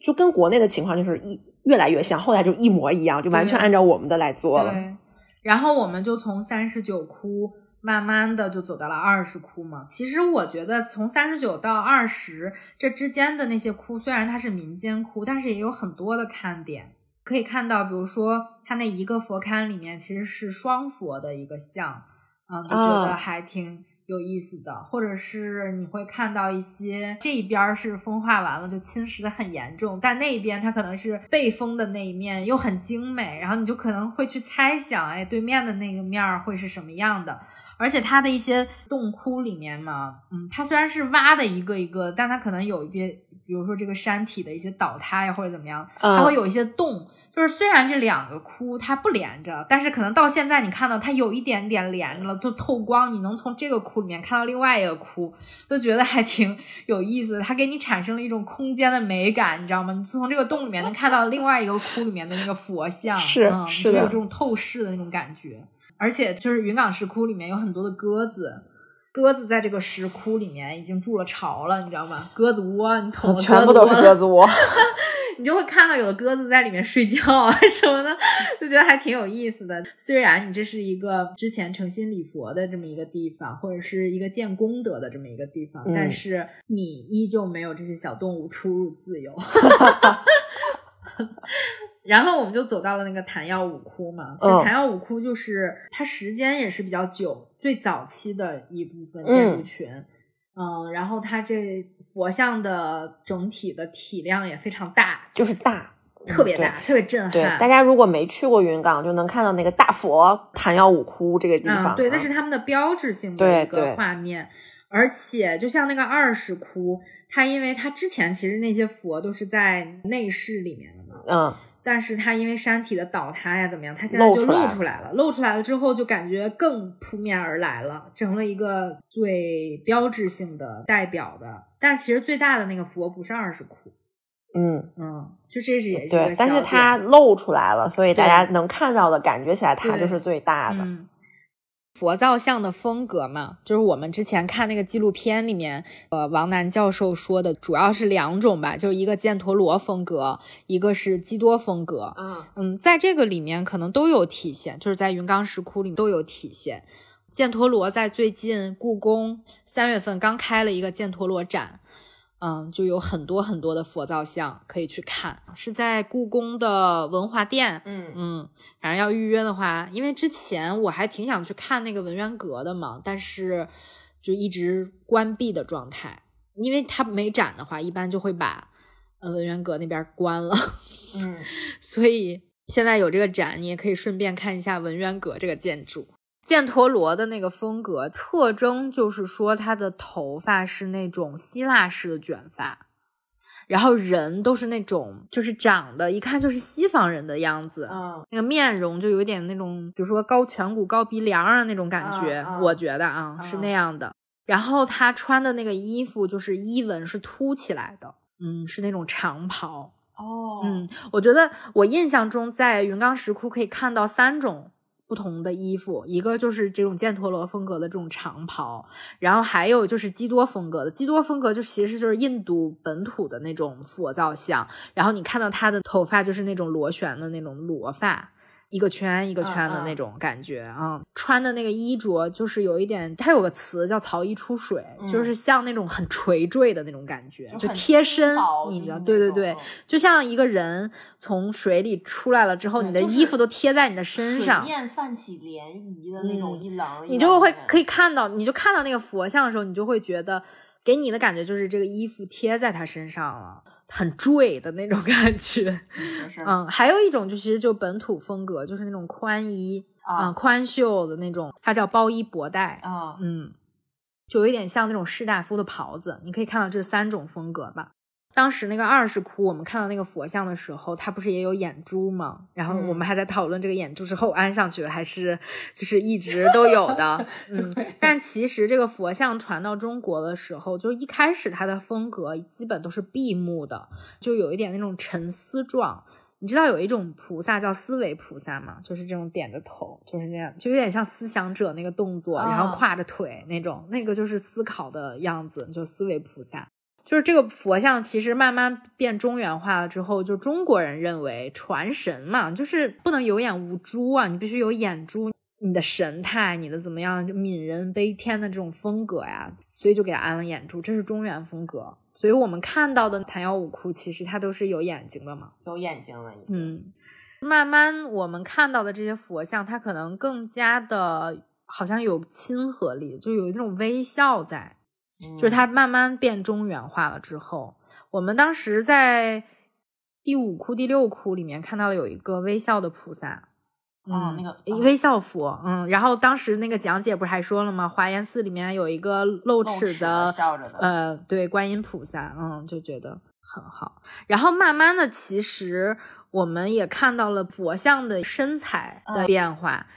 就跟国内的情况就是一越来越像，后来就一模一样，就完全按照我们的来做了。对，然后我们就从三十九窟慢慢的就走到了二十窟嘛。其实我觉得从三十九到二十这之间的那些窟，虽然它是民间窟，但是也有很多的看点。可以看到，比如说它那一个佛龛里面其实是双佛的一个像，嗯，我觉得还挺有意思的。或者是你会看到一些这一边是风化完了就侵蚀的很严重，但那一边它可能是被风的那一面又很精美，然后你就可能会去猜想，哎，对面的那个面儿会是什么样的。而且它的一些洞窟里面嘛，嗯，它虽然是挖的一个一个，但它可能有一边，比如说这个山体的一些倒塌呀，或者怎么样，它会有一些洞。就是虽然这两个窟它不连着，但是可能到现在你看到它有一点点连着了，就透光，你能从这个窟里面看到另外一个窟，就觉得还挺有意思的。它给你产生了一种空间的美感，你知道吗？你从这个洞里面能看到另外一个窟里面的那个佛像，是是有这种透视的那种感觉。而且就是云冈石窟里面有很多的鸽子，鸽子在这个石窟里面已经筑了巢了，你知道吗？鸽子窝，你捅全部都是鸽子窝，你就会看到有的鸽子在里面睡觉啊 什么的，就觉得还挺有意思的。虽然你这是一个之前诚心礼佛的这么一个地方，或者是一个建功德的这么一个地方，但是你依旧没有这些小动物出入自由。然后我们就走到了那个昙曜五窟嘛，其实昙曜五窟就是它时间也是比较久，最早期的一部分建筑群，嗯，然后它这佛像的整体的体量也非常大，就是大，特别大，特别震撼。对，大家如果没去过云冈，就能看到那个大佛昙曜五窟这个地方，对，那是他们的标志性的一个画面。而且就像那个二世窟，它因为它之前其实那些佛都是在内室里面的嘛，嗯。但是它因为山体的倒塌呀，怎么样？它现在就露出来了，露出来了之后就感觉更扑面而来了，成了一个最标志性的代表的。但其实最大的那个佛不是二十窟，嗯嗯，就这是也对，但是它露出来了，所以大家能看到的感觉起来它就是最大的。佛造像的风格嘛，就是我们之前看那个纪录片里面，呃，王楠教授说的，主要是两种吧，就一个犍陀罗风格，一个是基多风格。嗯嗯，在这个里面可能都有体现，就是在云冈石窟里都有体现。犍陀罗在最近故宫三月份刚开了一个犍陀罗展。嗯，就有很多很多的佛造像可以去看，是在故宫的文华殿。嗯嗯，反正要预约的话，因为之前我还挺想去看那个文渊阁的嘛，但是就一直关闭的状态，因为它没展的话，一般就会把呃文渊阁那边关了。嗯，所以现在有这个展，你也可以顺便看一下文渊阁这个建筑。犍陀罗的那个风格特征就是说，他的头发是那种希腊式的卷发，然后人都是那种就是长得一看就是西方人的样子，嗯，那个面容就有点那种，比如说高颧骨、高鼻梁啊那种感觉，我觉得啊是那样的。然后他穿的那个衣服就是衣纹是凸起来的，嗯，是那种长袍。哦，嗯，我觉得我印象中在云冈石窟可以看到三种。不同的衣服，一个就是这种犍陀罗风格的这种长袍，然后还有就是基多风格的。基多风格就其实就是印度本土的那种佛造像，然后你看到他的头发就是那种螺旋的那种罗发。一个圈一个圈的那种感觉啊，穿的那个衣着就是有一点，它有个词叫“曹衣出水”，就是像那种很垂坠的那种感觉，就贴身，你知道？对对对，就像一个人从水里出来了之后，你的衣服都贴在你的身上，面泛起涟漪的那种一棱，你就会可以看到，你就看到那个佛像的时候，你就会觉得。给你的感觉就是这个衣服贴在他身上了，很坠的那种感觉。嗯，还有一种就其实就本土风格，就是那种宽衣啊，宽袖的那种，它叫包衣博带啊，嗯，就有点像那种士大夫的袍子。你可以看到这三种风格吧。当时那个二世窟，我们看到那个佛像的时候，它不是也有眼珠吗？然后我们还在讨论这个眼珠是后安上去的，还是 就是一直都有的。嗯，但其实这个佛像传到中国的时候，就一开始它的风格基本都是闭目的，就有一点那种沉思状。你知道有一种菩萨叫思维菩萨吗？就是这种点着头，就是那样，就有点像思想者那个动作，然后跨着腿那种，那个就是思考的样子，就思维菩萨。就是这个佛像，其实慢慢变中原化了之后，就中国人认为传神嘛，就是不能有眼无珠啊，你必须有眼珠。你的神态，你的怎么样就悯人悲天的这种风格呀，所以就给他安了眼珠，这是中原风格。所以我们看到的昙曜五窟，其实它都是有眼睛的嘛，有眼睛了，嗯。慢慢我们看到的这些佛像，它可能更加的，好像有亲和力，就有那种微笑在，就是它慢慢变中原化了之后，我们当时在第五窟、第六窟里面看到了有一个微笑的菩萨，嗯，那个微笑佛，嗯，然后当时那个讲解不是还说了吗？华严寺里面有一个露齿的笑着的，呃，对，观音菩萨，嗯，就觉得很好。然后慢慢的，其实。我们也看到了佛像的身材的变化，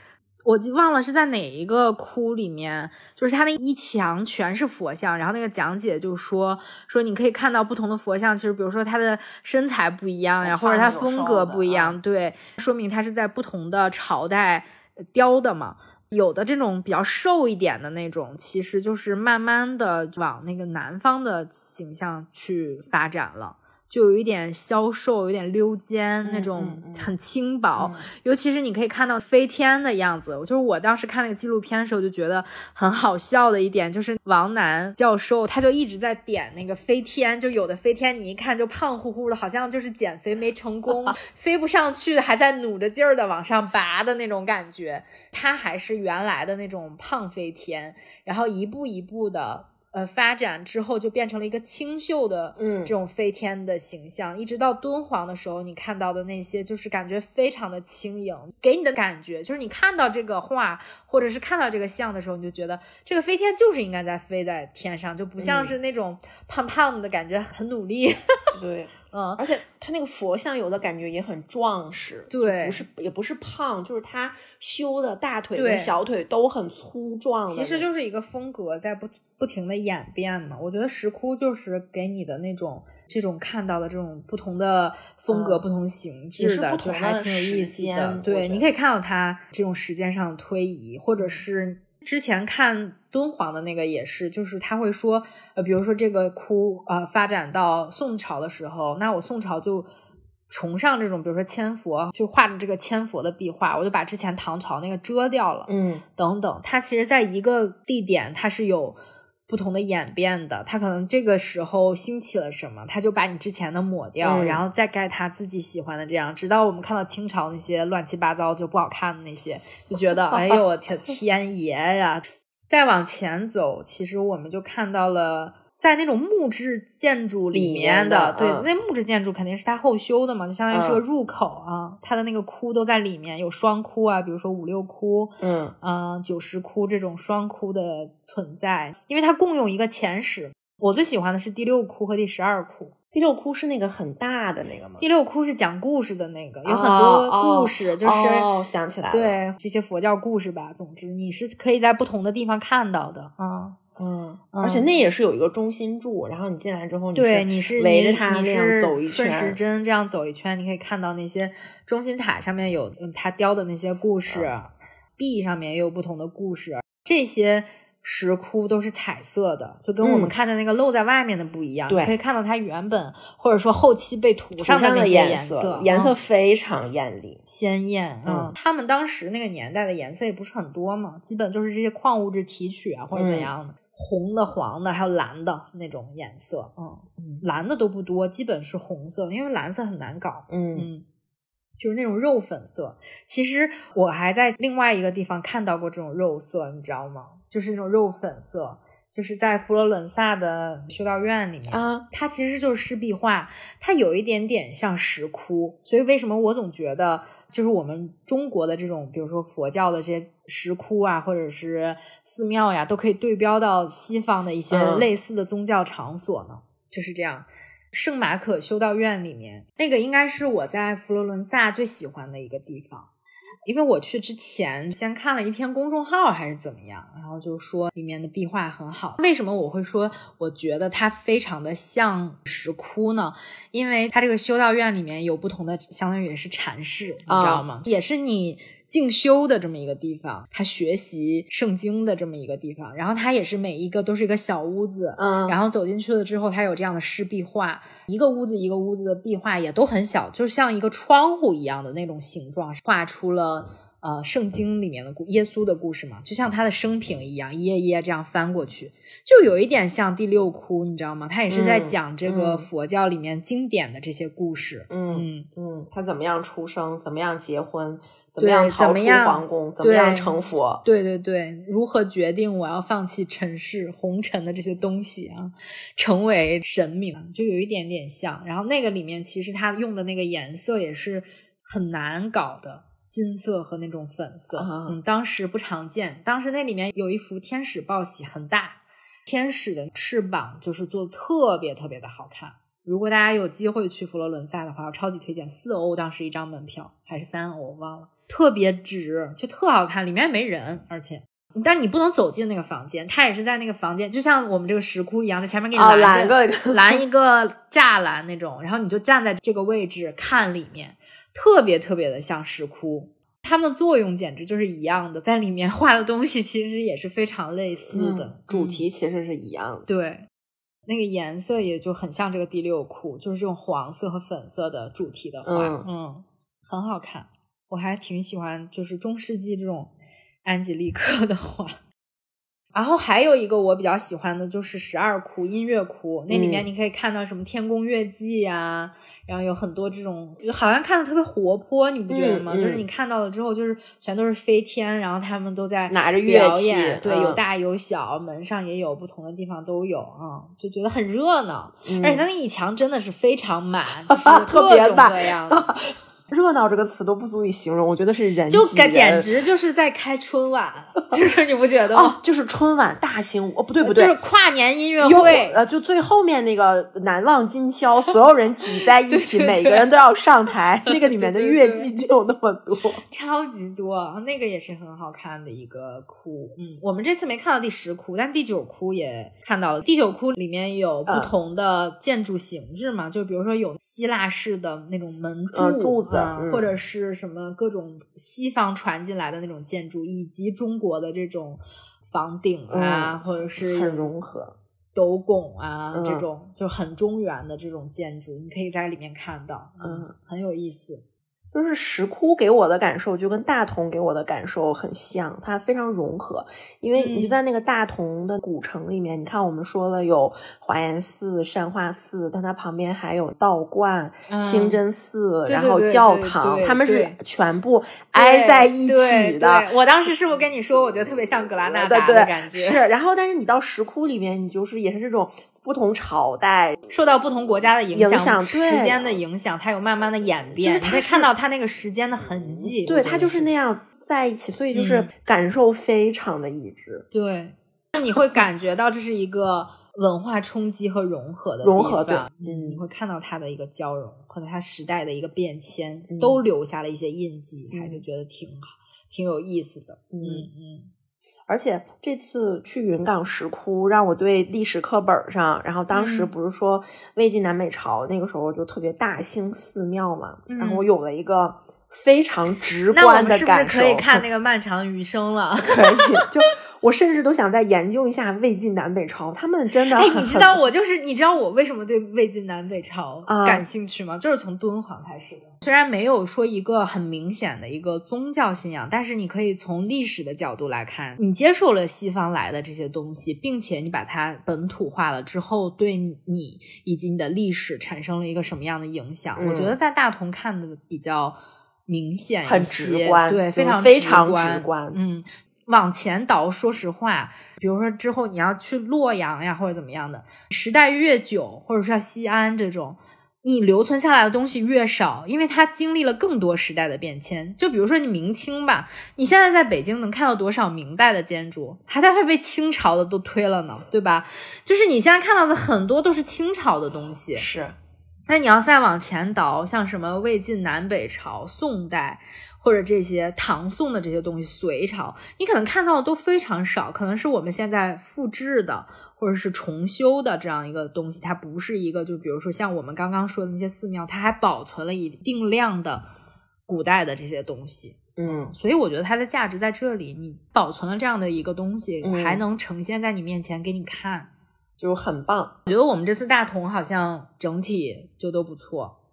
我忘了是在哪一个窟里面，就是它那一墙全是佛像，然后那个讲解就说说你可以看到不同的佛像，其实比如说他的身材不一样呀，或者他风格不一样，对，说明他是在不同的朝代雕的嘛。有的这种比较瘦一点的那种，其实就是慢慢的往那个南方的形象去发展了。就有一点消瘦，有点溜肩那种，很轻薄。尤其是你可以看到飞天的样子，就是我当时看那个纪录片的时候就觉得很好笑的一点，就是王楠教授他就一直在点那个飞天，就有的飞天你一看就胖乎乎的，好像就是减肥没成功，飞不上去，还在努着劲儿的往上拔的那种感觉。他还是原来的那种胖飞天，然后一步一步的。呃，发展之后就变成了一个清秀的，嗯，这种飞天的形象，一直到敦煌的时候，你看到的那些就是感觉非常的轻盈，给你的感觉就是你看到这个画或者是看到这个像的时候，你就觉得这个飞天就是应该在飞在天上，就不像是那种胖胖的感觉很努力。对，嗯，而且他那个佛像有的感觉也很壮实，对，不是也不是胖，就是他修的大腿跟小腿都很粗壮。其实就是一个风格在不。不停的演变嘛，我觉得石窟就是给你的那种这种看到的这种不同的风格、不同形制的，就还挺有意思的。对，你可以看到它这种时间上的推移，或者是之前看敦煌的那个也是，就是他会说，呃，比如说这个窟啊发展到宋朝的时候，那我宋朝就崇尚这种，比如说千佛，就画的这个千佛的壁画，我就把之前唐朝那个遮掉了，嗯，等等。它其实在一个地点，它是有。不同的演变的，他可能这个时候兴起了什么，他就把你之前的抹掉，然后再盖他自己喜欢的这样，直到我们看到清朝那些乱七八糟就不好看的那些，就觉得哎呦我天天爷呀！再往前走，其实我们就看到了。在那种木质建筑里面的，对，那木质建筑肯定是它后修的嘛，就相当于是个入口啊。它的那个窟都在里面，有双窟啊，比如说五六窟，嗯嗯，九十窟这种双窟的存在，因为它共用一个前室。我最喜欢的是第六窟和第十二窟。第六窟是那个很大的那个吗？第六窟是讲故事的那个，有很多故事，就是哦，想起来了，对这些佛教故事吧。总之，你是可以在不同的地方看到的啊。嗯，而且那也是有一个中心柱，然后你进来之后，对，你是围着它那样走一圈，顺时针这样走一圈，你可以看到那些中心塔上面有它雕的那些故事，壁上面也有不同的故事。这些石窟都是彩色的，就跟我们看的那个露在外面的不一样。对，可以看到它原本或者说后期被涂上的那些颜色，颜色非常艳丽、鲜艳。嗯，他们当时那个年代的颜色也不是很多嘛，基本就是这些矿物质提取啊或者怎样的。红的、黄的，还有蓝的那种颜色，嗯，蓝的都不多，基本是红色，因为蓝色很难搞，嗯嗯，就是那种肉粉色。其实我还在另外一个地方看到过这种肉色，你知道吗？就是那种肉粉色，就是在佛罗伦萨的修道院里面啊，它其实就是湿壁画，它有一点点像石窟，所以为什么我总觉得？就是我们中国的这种，比如说佛教的这些石窟啊，或者是寺庙呀，都可以对标到西方的一些类似的宗教场所呢。就是这样，圣马可修道院里面那个应该是我在佛罗伦萨最喜欢的一个地方。因为我去之前先看了一篇公众号还是怎么样，然后就说里面的壁画很好。为什么我会说我觉得它非常的像石窟呢？因为它这个修道院里面有不同的，相当于也是禅室，你知道吗？也是你。进修的这么一个地方，他学习圣经的这么一个地方，然后它也是每一个都是一个小屋子，嗯，然后走进去了之后，它有这样的湿壁画，一个屋子一个屋子的壁画也都很小，就像一个窗户一样的那种形状，画出了呃圣经里面的故耶稣的故事嘛，就像他的生平一样，一页一页这样翻过去，就有一点像第六窟，你知道吗？他也是在嗯讲这个嗯佛教里面经典的这些故事。嗯嗯，嗯，他怎么样出生，怎么样结婚，怎么样逃出怎么样皇宫，怎么样成佛。对对对，如何决定我要放弃尘世红尘的这些东西啊，成为神明，就有一点点像。然后那个里面其实他用的那个颜色也是很难搞的，金色和那种粉色，啊嗯，当时不常见。当时那里面有一幅天使报喜，很大，天使的翅膀就是做的特别特别的好看。如果大家有机会去佛罗伦萨的话，我超级推荐，四欧当时一张门票，还是三欧，我忘了，特别值，就特好看，里面没人，而且。但是你不能走进那个房间，他也是在那个房间，就像我们这个石窟一样，在前面给你哦拦着，拦个 拦一个栅栏那种，然后你就站在这个位置看里面，特别特别的像石窟。它们的作用简直就是一样的，在里面 画的东西其实也是非常类似的，嗯主嗯题其实是一样的。对，那个颜色也就很像这个第六窟，就是这种黄色和粉色的主题的画，嗯很好看。我还挺喜欢，就是中世纪这种安吉丽克的画。然后还有一个我比较喜欢的就是十二窟音乐窟，那里面嗯你可以看到什么天宫乐伎呀、然后有很多这种，好像看的特别活泼，你不觉得吗？嗯嗯就是你看到了之后，就是全都是飞天，然后他们都在拿着乐器表演，对，嗯有大有小，门上也有，不同的地方都有啊、就觉得很热闹。嗯而且它那一墙真的是非常满，就是特各种各样的。热闹这个词都不足以形容，我觉得是人就挤人感简直就是在开春晚，就是你不觉得哦吗？，就是春晚大型哦，不对不对，就是跨年音乐会，呃，就最后面那个难忘今宵，所有人挤在一起，对对对每个人都要上台，那个里面的乐对伎就有那么多。超级多，那个也是很好看的一个窟。嗯，我们这次没看到第十窟，但第九窟也看到了。第九窟里面有不嗯同的建筑形制嘛，就比如说有希腊式的那种门柱、呃柱子啊嗯或者是什么各种西方传进来的那种建筑，以及中国的这种房顶啊，嗯或者是很融合。斗拱啊，嗯这种就很中原的这种建筑，你可以在里面看到，嗯，很有意思。就是石窟给我的感受就跟大同给我的感受很像，它非常融合。因为你就嗯在那个大同的古城里面，你看我们说了有华严寺、善化寺，但它旁边还有道观、嗯清真寺，然后教堂，对它们是全部挨在一起的。我当时是不是跟你说，我觉得特别像格拉纳 达的感觉，是，然后但是你到石窟里面，你就是也是这种不同朝代，受到不同国家的影影响时间的影响，它有慢慢的演变，你可以看到它那个时间的痕迹。对，它就是那样在一起，所以就是嗯感受非常的一致。对，那你会感觉到这是一个文化冲击和融合的融合对地方嗯你会看到它的一个交融，或者它时代的一个变迁，嗯都留下了一些印记，还就嗯觉得挺好，挺有意思的。嗯嗯而且这次去云冈石窟，让我对历史课本上，然后当时嗯不是说魏晋南北朝那个时候就特别大兴寺庙嘛，嗯然后我有了一个非常直那我观们是不是。可以看那个漫长余生了？可以，就我甚至都想再研究一下魏晋南北朝，他们真的哎，你知道我就是你知道我为什么对魏晋南北朝啊感兴趣吗？就是从敦煌开始的。虽然没有说一个很明显的一个宗教信仰，但是你可以从历史的角度来看，你接受了西方来的这些东西，并且你把它本土化了之后，对你以及你的历史产生了一个什么样的影响？嗯我觉得在大同看的比较明显很直观对，非常非常，直观嗯。往前倒，说实话，比如说之后你要去洛阳呀，或者怎么样的，时代越久，或者说西安这种，你留存下来的东西越少，因为它经历了更多时代的变迁。就比如说你明清吧，你现在在北京能看到多少明代的建筑，还在会被清朝的都推了呢，对吧？就是你现在看到的很多都是清朝的东西，是那你要再往前倒，像什么魏晋南北朝、宋代，或者这些唐宋的这些东西，隋朝，你可能看到的都非常少，可能是我们现在复制的或者是重修的这样一个东西，它不是一个就比如说像我们刚刚说的那些寺庙，它还保存了一定量的古代的这些东西。嗯所以我觉得它的价值在这里，你保存了这样的一个东西，嗯还能呈现在你面前给你看。就很棒。我觉得我们这次大同好像整体就都不错，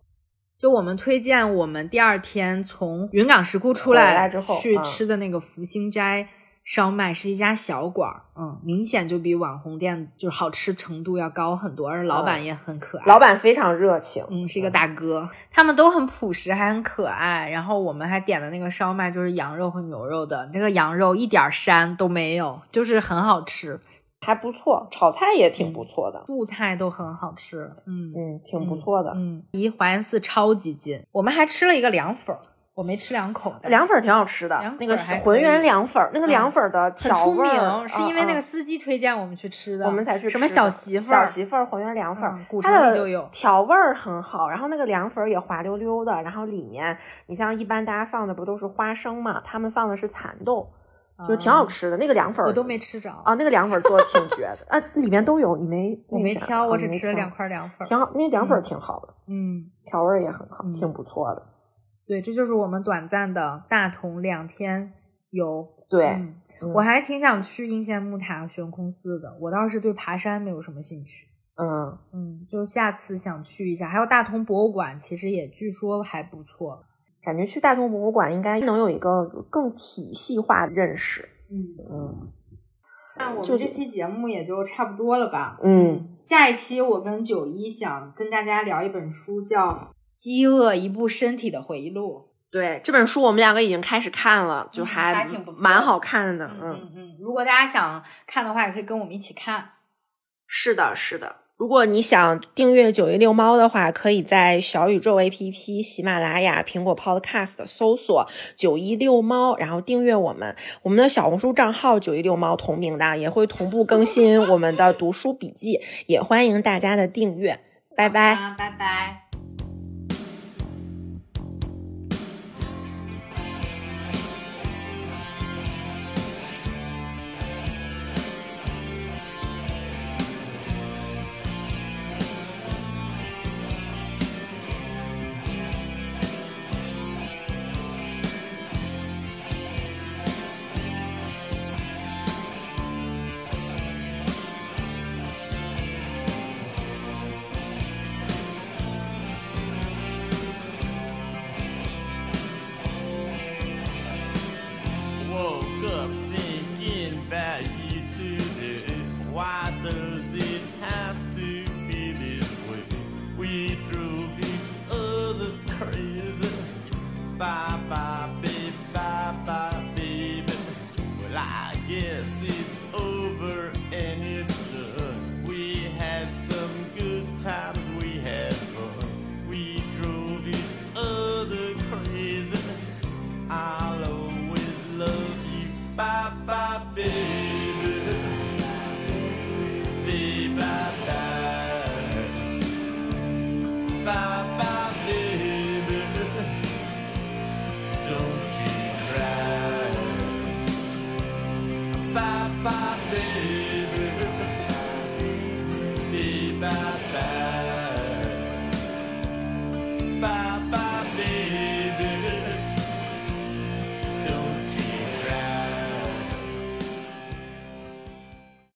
就我们推荐我们第二天从云冈石窟出来之后去嗯吃的那个福星斋烧麦，是一家小馆儿，嗯，明显就比网红店就是好吃程度要高很多，而老板也很可爱。老板非常热情，嗯，是一个大哥，他们都很朴实，还很可爱。然后我们还点的那个烧麦就是羊肉和牛肉的，那个羊肉一点儿膻都没有，就是很好吃，还不错，炒菜也挺不错的，素菜都很好吃。嗯嗯，挺不错的。嗯，离华严寺超级近。我们还吃了一个凉粉儿，我没吃两口。凉粉儿挺好吃的，那个浑源凉粉儿，那个嗯凉粉儿的很调出味儿名，是因为那个嗯司机推荐我们去吃的，我们才去什么小媳妇儿，小媳妇儿浑源凉粉儿嗯，古城里就有调味儿很好，然后那个凉粉儿也滑溜溜的，然后里面你像一般大家放的不都是花生嘛，他们放的是蚕豆，就挺好吃的。那个凉粉我都没吃着啊，那个凉粉儿做的挺绝的 啊，里面都有，你没我没挑，我只吃了两块凉粉儿。挺好，那个凉粉儿挺好的，嗯，调味儿也很好，嗯挺不错的。对，这就是我们短暂的大同两天游。对，嗯嗯我还挺想去应县木塔、悬空寺的。我倒是对爬山没有什么兴趣。嗯，嗯，就下次想去一下。还有大同博物馆，其实也据说还不错。感觉去大同博物馆应该能有一个更体系化的认识。嗯，嗯那我们这期节目也就差不多了吧？嗯，下一期我跟九一想跟大家聊一本书，叫《饥饿：一部身体的回忆录对，这本书我们两个已经开始看了，就嗯还还挺不蛮好看的。》。嗯嗯嗯，如果大家想看的话，也可以跟我们一起看。是的，是的。如果你想订阅九一六猫的话，可以在小宇宙 APP、喜马拉雅、苹果 Podcast 搜索“九一六猫”，然后订阅我们。我们的小红书账号“九一六猫”同名的，也会同步更新我们的读书笔记，也欢迎大家的订阅。拜拜。拜拜。